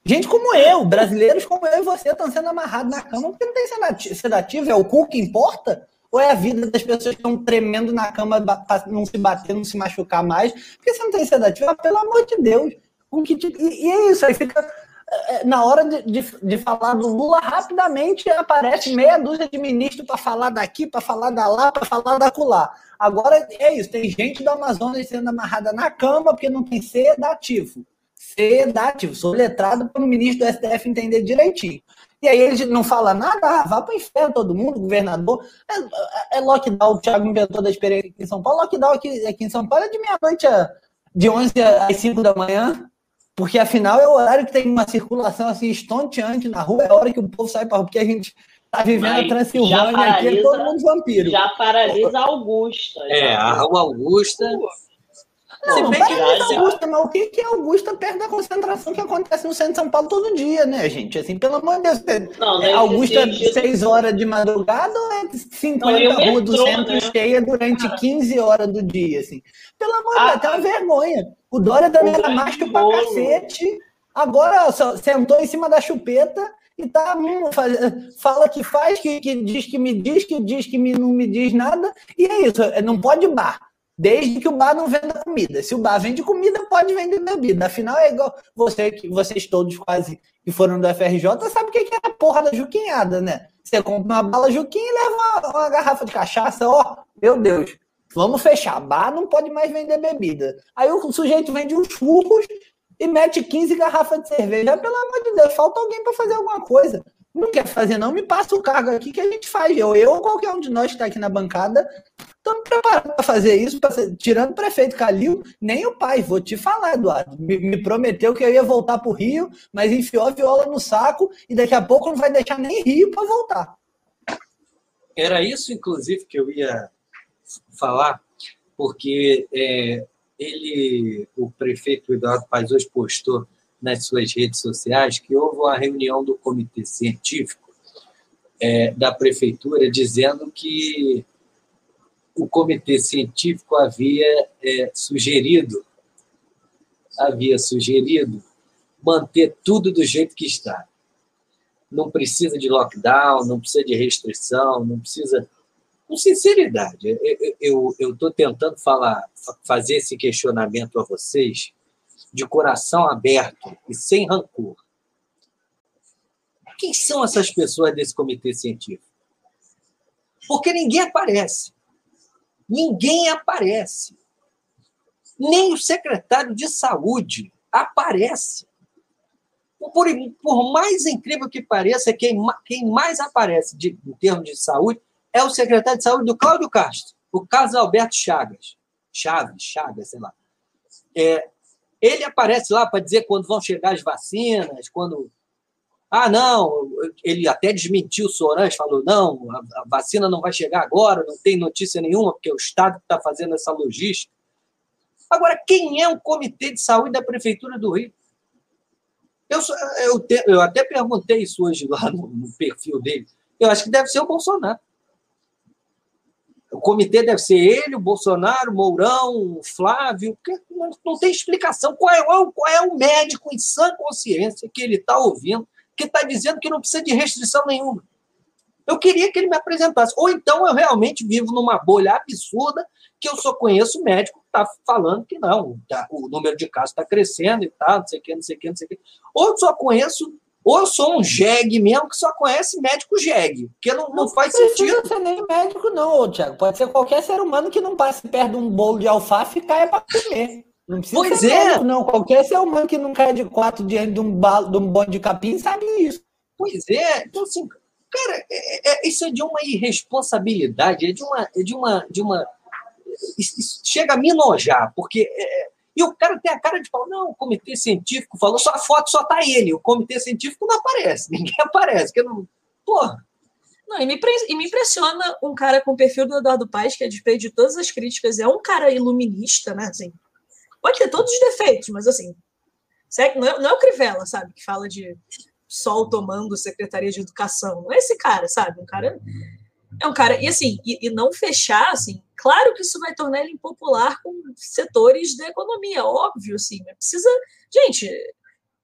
Gente como eu, brasileiros como eu e você estão sendo amarrados na cama porque não tem sedativo, é o cu que importa? Ou é a vida das pessoas que estão tremendo na cama para não se bater, não se machucar mais? Porque você não tem sedativo? Pelo amor de Deus. Um que te... e, é isso, aí fica. É, é, na hora de, de, de, falar do Lula, rapidamente aparece meia dúzia de ministros para falar daqui, para falar da lá, para falar da colar. Agora é isso, tem gente do Amazonas sendo amarrada na cama porque não tem sedativo. Sedativo, sou letrado para o ministro do STF entender direitinho. E aí ele não fala nada, ah, vá para o inferno todo mundo, governador. É, é, lockdown, o Thiago inventou da experiência aqui em São Paulo. Lockdown aqui, aqui em São Paulo é de meia-noite, de 11 às 5 da manhã, porque afinal é o horário que tem uma circulação assim estonteante na rua, é a hora que o povo sai para rua, porque a gente está vivendo Mas a Transilvânia aqui, é todo mundo vampiro. Já paralisa a Augusta. É, a Rua Augusta. Não, não paralisa Augusta, mas o que, que é Augusta perto da concentração que acontece no centro de São Paulo todo dia, né, gente? Assim, pelo amor de Deus. Não, é, Augusta é 6 horas de madrugada ou é 50 ruas do centro né? cheia durante 15 horas do dia, assim? Pelo amor de ah, Deus, até uma vergonha. O Dória também era macho pra cacete. Agora sentou em cima da chupeta e tá hum, fala que faz, que, que diz que me diz, que diz que me, não me diz nada, e é isso, é, não pode bar. Desde que o bar não venda comida. Se o bar vende comida, pode vender bebida. Afinal, é igual você, que vocês todos quase que foram do FRJ, sabe o que é a porra da juquinhada, né? Você compra uma bala juquinha e leva uma, uma garrafa de cachaça, ó, meu Deus, vamos fechar. Bar não pode mais vender bebida. Aí o sujeito vende uns churros e mete 15 garrafas de cerveja. Pelo amor de Deus, falta alguém para fazer alguma coisa. Não quer fazer, não? Me passa o cargo aqui que a gente faz. Eu, eu ou qualquer um de nós que está aqui na bancada, estamos preparados para fazer isso. Pra, tirando o prefeito Calil, nem o pai. Vou te falar, Eduardo. Me, me prometeu que eu ia voltar para o Rio, mas enfiou a viola no saco e daqui a pouco não vai deixar nem Rio para voltar. Era isso, inclusive, que eu ia falar, porque é, ele, o prefeito Eduardo Paes hoje postou nas suas redes sociais que houve uma reunião do comitê científico é, da prefeitura dizendo que o comitê científico havia é, sugerido havia sugerido manter tudo do jeito que está. Não precisa de lockdown, não precisa de restrição, não precisa com sinceridade, eu estou tentando falar, fazer esse questionamento a vocês de coração aberto e sem rancor. Quem são essas pessoas desse comitê científico? Porque ninguém aparece. Ninguém aparece. Nem o secretário de saúde aparece. Por, por mais incrível que pareça, quem, quem mais aparece de, em termos de saúde é o secretário de saúde do Cláudio Castro, o Carlos Alberto Chagas. Chaves, Chagas, sei lá. É, ele aparece lá para dizer quando vão chegar as vacinas, quando. Ah, não, ele até desmentiu o Sorange, falou: não, a, vacina não vai chegar agora, não tem notícia nenhuma, porque o Estado está fazendo essa logística. Agora, quem é o Comitê de Saúde da Prefeitura do Rio? Eu, eu, te, eu até perguntei isso hoje lá no, no perfil dele. Eu acho que deve ser o Bolsonaro. O comitê deve ser ele, o Bolsonaro, o Mourão, o Flávio, porque não, não tem explicação. Qual é, qual é o médico em sã consciência que ele está ouvindo, que está dizendo que não precisa de restrição nenhuma? Eu queria que ele me apresentasse. Ou então eu realmente vivo numa bolha absurda que eu só conheço médico que está falando que não, tá, o número de casos está crescendo e tal, não sei o que, não sei o que, não sei o que. Ou só conheço ou eu sou um jegue mesmo que só conhece médico jegue, porque não, não, não faz sentido. Não ser nem médico, não, Tiago. Pode ser qualquer ser humano que não passe perto de um bolo de alface e caia para comer. Não precisa pois ser é. médico, não. Qualquer ser humano que não caia de quatro diante de um, balo, de um bonde de capim sabe isso. Pois é. Então, assim, cara, é, é, isso é de uma irresponsabilidade, é de uma. É de uma, de uma isso, isso chega a me enojar, porque é, e o cara tem a cara de falar, não, o comitê científico falou, só a foto só tá ele, o comitê científico não aparece, ninguém aparece, que não. Porra. Não, e me, e me impressiona um cara com o perfil do Eduardo Paes, que a despeito de todas as críticas, é um cara iluminista, né? Assim, pode ter todos os defeitos, mas assim, não é, não é o Crivella, sabe, que fala de sol tomando Secretaria de Educação. Não é esse cara, sabe? Um cara é um cara, e assim, e, e, não fechar, assim, claro que isso vai tornar ele impopular com setores da economia, óbvio, assim, precisa, gente,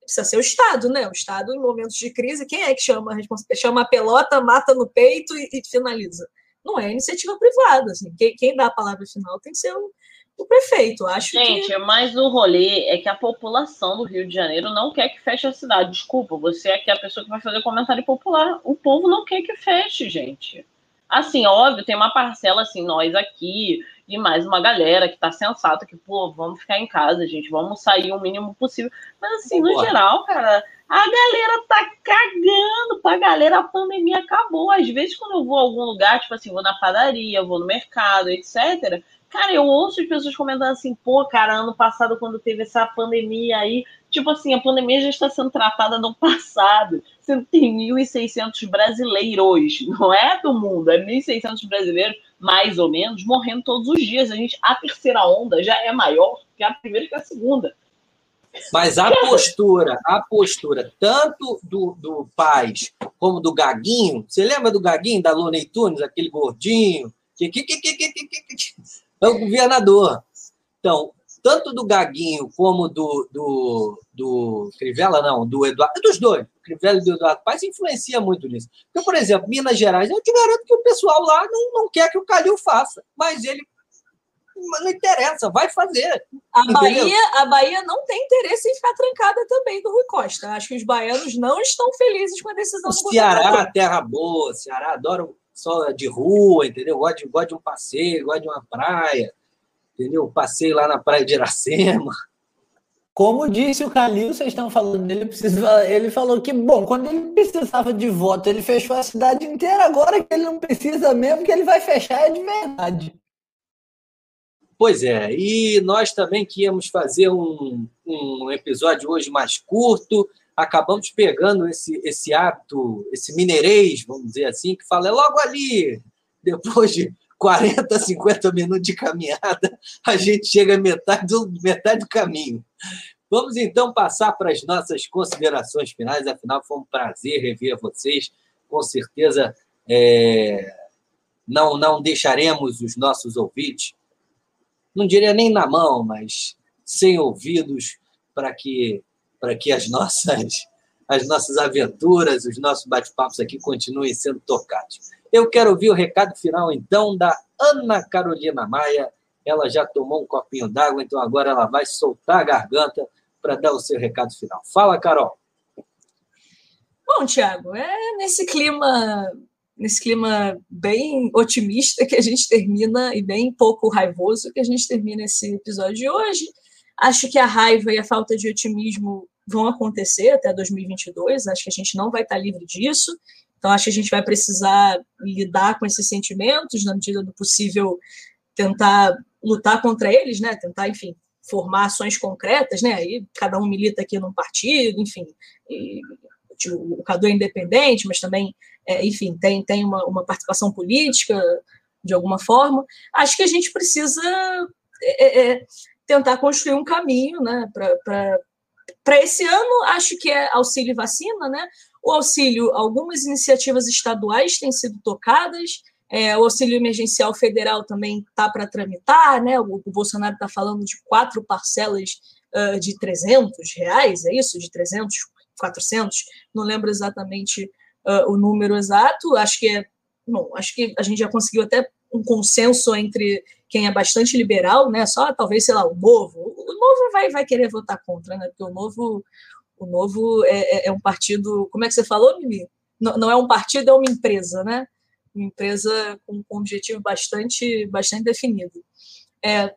precisa ser o Estado, né? O Estado, em momentos de crise, quem é que chama a Chama a pelota, mata no peito e, e finaliza. Não é iniciativa privada, assim, quem, quem, dá a palavra final tem que ser o, o prefeito, acho Gente, que... mas o rolê é que a população do Rio de Janeiro não quer que feche a cidade. Desculpa, você é que a pessoa que vai fazer comentário popular. O povo não quer que feche, gente. Assim, óbvio, tem uma parcela, assim, nós aqui e mais uma galera que tá sensata, que, pô, vamos ficar em casa, gente, vamos sair o mínimo possível. Mas, assim, no geral, cara, a galera tá cagando pra galera, a pandemia acabou. Às vezes, quando eu vou a algum lugar, tipo assim, vou na padaria, vou no mercado, etc., Cara, eu ouço as pessoas comentando assim, pô, cara, ano passado, quando teve essa pandemia aí, tipo assim, a pandemia já está sendo tratada no passado. Você tem 1.600 brasileiros, não é do mundo, é 1.600 brasileiros, mais ou menos, morrendo todos os dias. A gente, a terceira onda já é maior que a primeira e que a segunda. Mas a postura, a postura, tanto do, do Paz como do Gaguinho, você lembra do Gaguinho, da Luna Tunes, aquele gordinho? Que, que, que, que, que, que, que, é o governador. Então, tanto do Gaguinho como do, do, do Crivella, não, do Eduardo, dos dois, do Crivella e do Eduardo Paes, influencia muito nisso. Porque, por exemplo, Minas Gerais, eu te garanto que o pessoal lá não, não quer que o Calil faça, mas ele não interessa, vai fazer. A Bahia, a Bahia não tem interesse em ficar trancada também do Rui Costa. Acho que os baianos não estão felizes com a decisão o do Ceará, terra boa, Ceará adora só de rua, entendeu? Gosta de, gosta de um passeio, gosta de uma praia entendeu? Passei lá na praia de Iracema. Como disse o Calil, vocês estão falando dele, precisa, ele falou que, bom, quando ele precisava de voto, ele fechou a cidade inteira, agora que ele não precisa mesmo, que ele vai fechar é de verdade. Pois é, e nós também que íamos fazer um, um episódio hoje mais curto, acabamos pegando esse, esse hábito, esse mineirês, vamos dizer assim, que fala é logo ali, depois de 40, 50 minutos de caminhada, a gente chega metade do, metade do caminho. Vamos então passar para as nossas considerações finais, afinal foi um prazer rever vocês. Com certeza é, não, não deixaremos os nossos ouvintes, não diria nem na mão, mas sem ouvidos, para que, para que as nossas, as nossas aventuras, os nossos bate-papos aqui continuem sendo tocados. Eu quero ouvir o recado final, então, da Ana Carolina Maia. Ela já tomou um copinho d'água, então agora ela vai soltar a garganta para dar o seu recado final. Fala, Carol. Bom, Tiago, é nesse clima, nesse clima bem otimista que a gente termina e bem pouco raivoso que a gente termina esse episódio de hoje. Acho que a raiva e a falta de otimismo vão acontecer até 2022. Acho que a gente não vai estar livre disso. Então, acho que a gente vai precisar lidar com esses sentimentos, na medida do possível, tentar lutar contra eles, né? Tentar, enfim, formar ações concretas, né? Aí cada um milita aqui num partido, enfim. E, tipo, o Cadu é independente, mas também, é, enfim, tem, tem uma, uma participação política de alguma forma. Acho que a gente precisa é, é, tentar construir um caminho, né? Para esse ano, acho que é auxílio vacina, né? O auxílio, algumas iniciativas estaduais têm sido tocadas, é, o auxílio emergencial federal também está para tramitar, né? O, o Bolsonaro está falando de quatro parcelas uh, de 300 reais, é isso? De 300, 400, não lembro exatamente uh, o número exato, acho que é, bom, acho que a gente já conseguiu até um consenso entre quem é bastante liberal, né? Só talvez, sei lá, o novo. O novo vai, vai querer votar contra, né? Porque o novo, o Novo é, é, é, um partido, como é que você falou, Mimi? Não, não, é um partido, é uma empresa, né? Uma empresa com, com um objetivo bastante, bastante definido. É,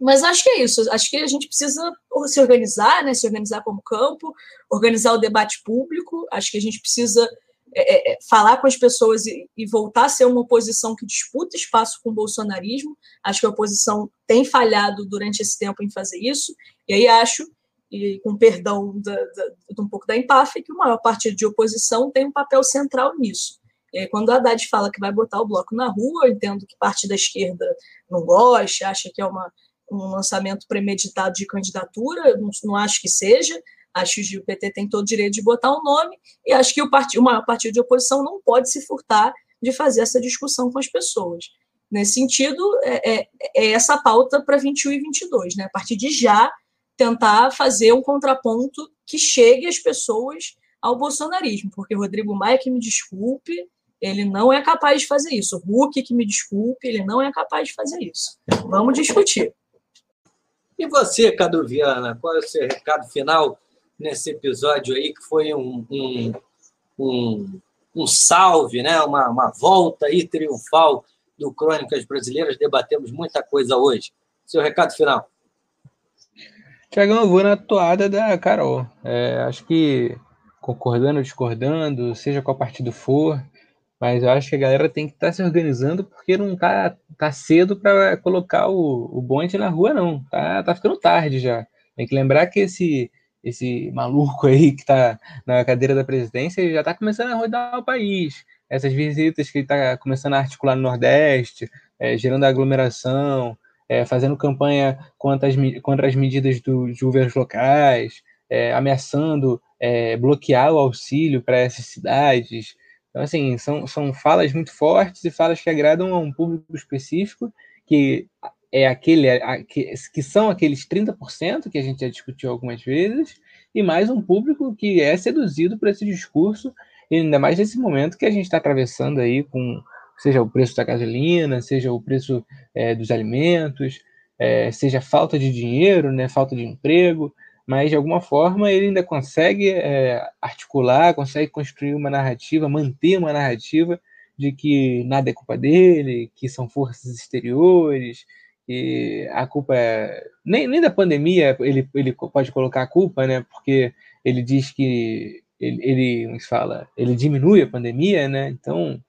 mas acho que é isso. Acho que a gente precisa se organizar, né? Se organizar como campo, organizar o debate público. Acho que a gente precisa é, é, é falar com as pessoas e, e, voltar a ser uma oposição que disputa espaço com o bolsonarismo. Acho que a oposição tem falhado durante esse tempo em fazer isso. E aí acho e com perdão da, da, de um pouco da empáfia, que o maior partido de oposição tem um papel central nisso. Aí, quando o Haddad fala que vai botar o bloco na rua, eu entendo que parte da esquerda não gosta, acha que é uma, um lançamento premeditado de candidatura, não, não acho que seja, acho que o PT tem todo o direito de botar um nome, e acho que o, partido, o maior partido de oposição não pode se furtar de fazer essa discussão com as pessoas. Nesse sentido, é, é, é essa pauta para 21 e 22, né? a partir de já tentar fazer um contraponto que chegue às pessoas ao bolsonarismo, porque Rodrigo Maia, que me desculpe, ele não é capaz de fazer isso. O Huck, que me desculpe, ele não é capaz de fazer isso. Vamos discutir. E você, Cadu Viana, qual é o seu recado final nesse episódio aí, que foi um, um, um, um salve, né? uma, uma volta aí triunfal do Crônicas Brasileiras? Debatemos muita coisa hoje. Seu recado final. Tiagão, eu vou na toada da Carol. É, acho que concordando ou discordando, seja qual partido for, mas eu acho que a galera tem que estar tá se organizando porque não tá, tá cedo para colocar o, o bonde na rua, não. Tá, tá ficando tarde já. Tem que lembrar que esse, esse maluco aí que tá na cadeira da presidência já tá começando a rodar o país. Essas visitas que ele tá começando a articular no Nordeste, é, gerando aglomeração, é, fazendo campanha contra as, contra as medidas do, dos governos locais, é, ameaçando é, bloquear o auxílio para essas cidades. Então, assim, são, são falas muito fortes e falas que agradam a um público específico que é aquele que, que são aqueles 30% que a gente já discutiu algumas vezes, e mais um público que é seduzido por esse discurso, ainda mais nesse momento que a gente está atravessando aí com seja o preço da gasolina, seja o preço é, dos alimentos, é, seja falta de dinheiro, né, falta de emprego, mas de alguma forma ele ainda consegue é, articular, consegue construir uma narrativa, manter uma narrativa de que nada é culpa dele, que são forças exteriores, que a culpa é. Nem, nem da pandemia ele, ele pode colocar a culpa, né? Porque ele diz que ele, ele se fala, ele diminui a pandemia, né? Então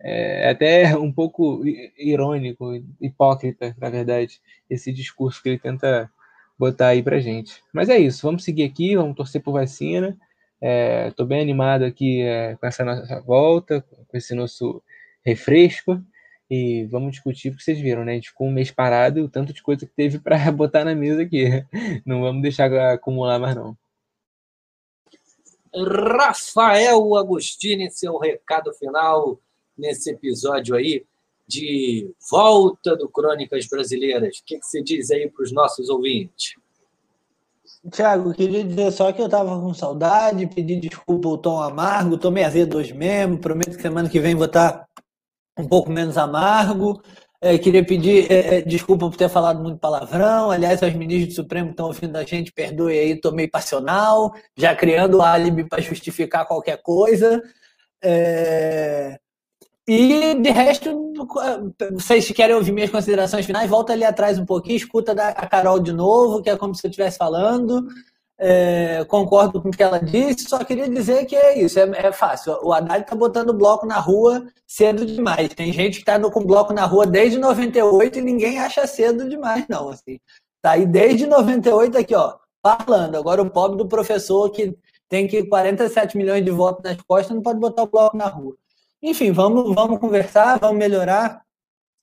é até um pouco irônico, hipócrita, na verdade, esse discurso que ele tenta botar aí pra gente. Mas é isso, vamos seguir aqui, vamos torcer por vacina. Estou é, bem animado aqui é, com essa nossa volta, com esse nosso refresco. E vamos discutir, porque vocês viram, né? A gente ficou um mês parado, o tanto de coisa que teve para botar na mesa aqui. Não vamos deixar acumular mais, não. Rafael Agostini, seu recado final nesse episódio aí de volta do Crônicas Brasileiras. O que, que você diz aí para os nossos ouvintes? Tiago, queria dizer só que eu estava com saudade, pedir desculpa o tom amargo, tomei azedo hoje mesmo, prometo que semana que vem vou estar um pouco menos amargo. É, queria pedir é, é, desculpa por ter falado muito palavrão. Aliás, aos ministros do Supremo que estão ouvindo a gente, perdoe aí, tomei passional, já criando álibi para justificar qualquer coisa. É... E de resto, vocês querem ouvir minhas considerações finais, volta ali atrás um pouquinho, escuta a Carol de novo, que é como se eu estivesse falando. É, concordo com o que ela disse, só queria dizer que é isso, é, é fácil. O Haddad está botando bloco na rua cedo demais. Tem gente que está com bloco na rua desde 98 e ninguém acha cedo demais, não. Assim. Tá aí desde 98 aqui, ó, falando. Agora o pobre do professor que tem que 47 milhões de votos nas costas não pode botar o bloco na rua. Enfim, vamos, vamos conversar, vamos melhorar.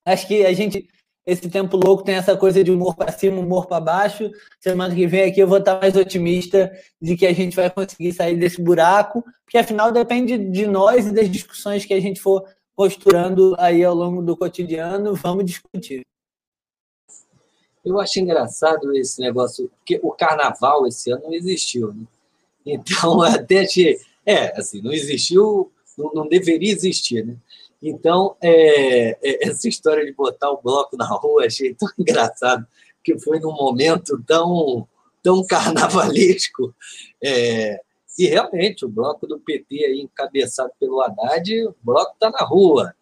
Acho que a gente esse tempo louco tem essa coisa de humor para cima, humor para baixo. Semana que vem aqui eu vou estar mais otimista de que a gente vai conseguir sair desse buraco, porque afinal depende de nós e das discussões que a gente for posturando aí ao longo do cotidiano. Vamos discutir. Eu acho engraçado esse negócio, porque o carnaval esse ano não existiu, né? Então, até que. É, assim, não existiu, não, não deveria existir, né? Então, é, é, essa história de botar o bloco na rua, achei tão engraçado, que foi num momento tão, tão carnavalesco. É, e realmente, o bloco do PT, aí, encabeçado pelo Haddad, o bloco está na rua.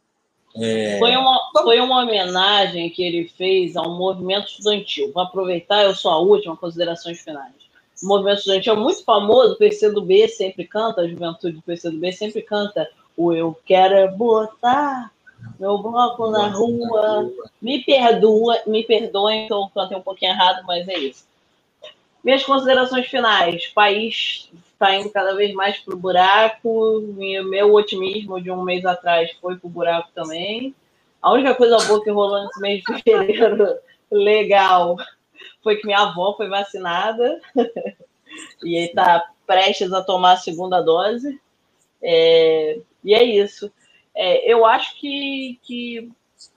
É... Foi, uma, foi uma homenagem que ele fez ao movimento estudantil. Vou aproveitar, eu sou a última, considerações finais. O movimento estudantil é muito famoso, o PCdoB sempre canta, a juventude do PCdoB sempre canta o eu quero é botar meu bloco na rua. Me perdoa, me perdoem que eu cantei um pouquinho errado, mas é isso. Minhas considerações finais. O país está indo cada vez mais para o buraco. Meu otimismo de um mês atrás foi para o buraco também. A única coisa boa que rolou nesse mês de fevereiro, legal, foi que minha avó foi vacinada e está prestes a tomar a segunda dose. É, e é isso. É, eu acho que, que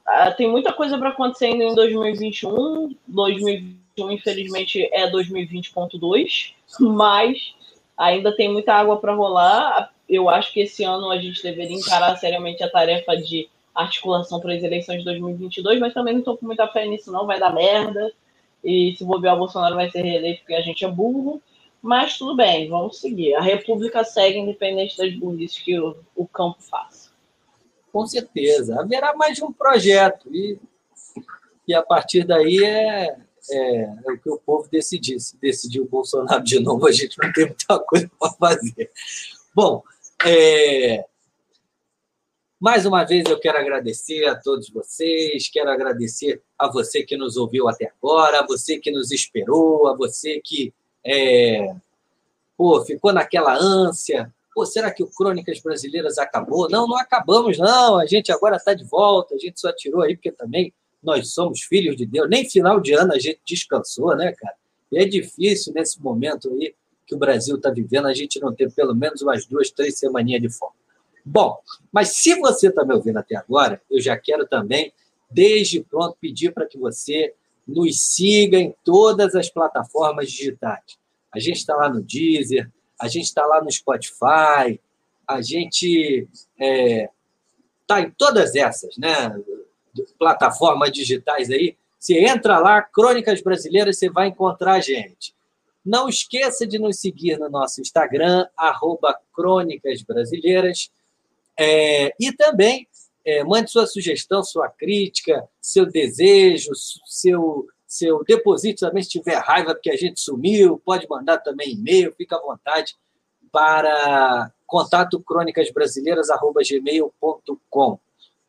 ah, tem muita coisa para acontecer ainda em 2021. 2021, infelizmente, é 2020.2, mas ainda tem muita água para rolar. Eu acho que esse ano a gente deveria encarar seriamente a tarefa de articulação para as eleições de 2022, mas também não estou com muita fé nisso, não. Vai dar merda. E se bobear, o Bolsonaro vai ser reeleito porque a gente é burro. Mas tudo bem, vamos seguir. A República segue independente das burrices que o, o campo faça. Com certeza. Haverá mais de um projeto. E, e a partir daí é, é, é o que o povo decidir. Se decidir o Bolsonaro de novo, a gente não tem muita coisa para fazer. Bom, é, mais uma vez eu quero agradecer a todos vocês, quero agradecer a você que nos ouviu até agora, a você que nos esperou, a você que é, pô, ficou naquela ânsia. Pô, será que o Crônicas Brasileiras acabou? Não, não acabamos, não. A gente agora está de volta. A gente só tirou aí porque também nós somos filhos de Deus. Nem final de ano a gente descansou, né, cara? E é difícil nesse momento aí que o Brasil está vivendo a gente não ter pelo menos umas duas, três semaninhas de folga. Bom, mas se você está me ouvindo até agora, eu já quero também, desde pronto, pedir para que você nos siga em todas as plataformas digitais. A gente está lá no Deezer, a gente está lá no Spotify, a gente está é, tá em todas essas né, plataformas digitais aí. Você entra lá, Crônicas Brasileiras, você vai encontrar a gente. Não esqueça de nos seguir no nosso Instagram, arroba Crônicas Brasileiras. É, e também é, mande sua sugestão, sua crítica, seu desejo, seu, seu deposito também, se tiver raiva porque a gente sumiu, pode mandar também e-mail, fica à vontade para contato crônicasbrasileiras.gmail.com.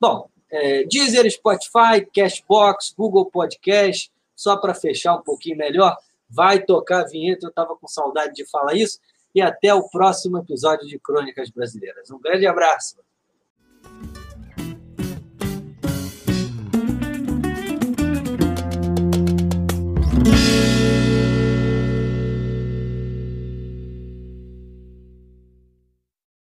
Bom, é, Deezer, Spotify, Cashbox, Google Podcast, só para fechar um pouquinho melhor, vai tocar a vinheta, eu estava com saudade de falar isso, e até o próximo episódio de Crônicas Brasileiras. Um grande abraço.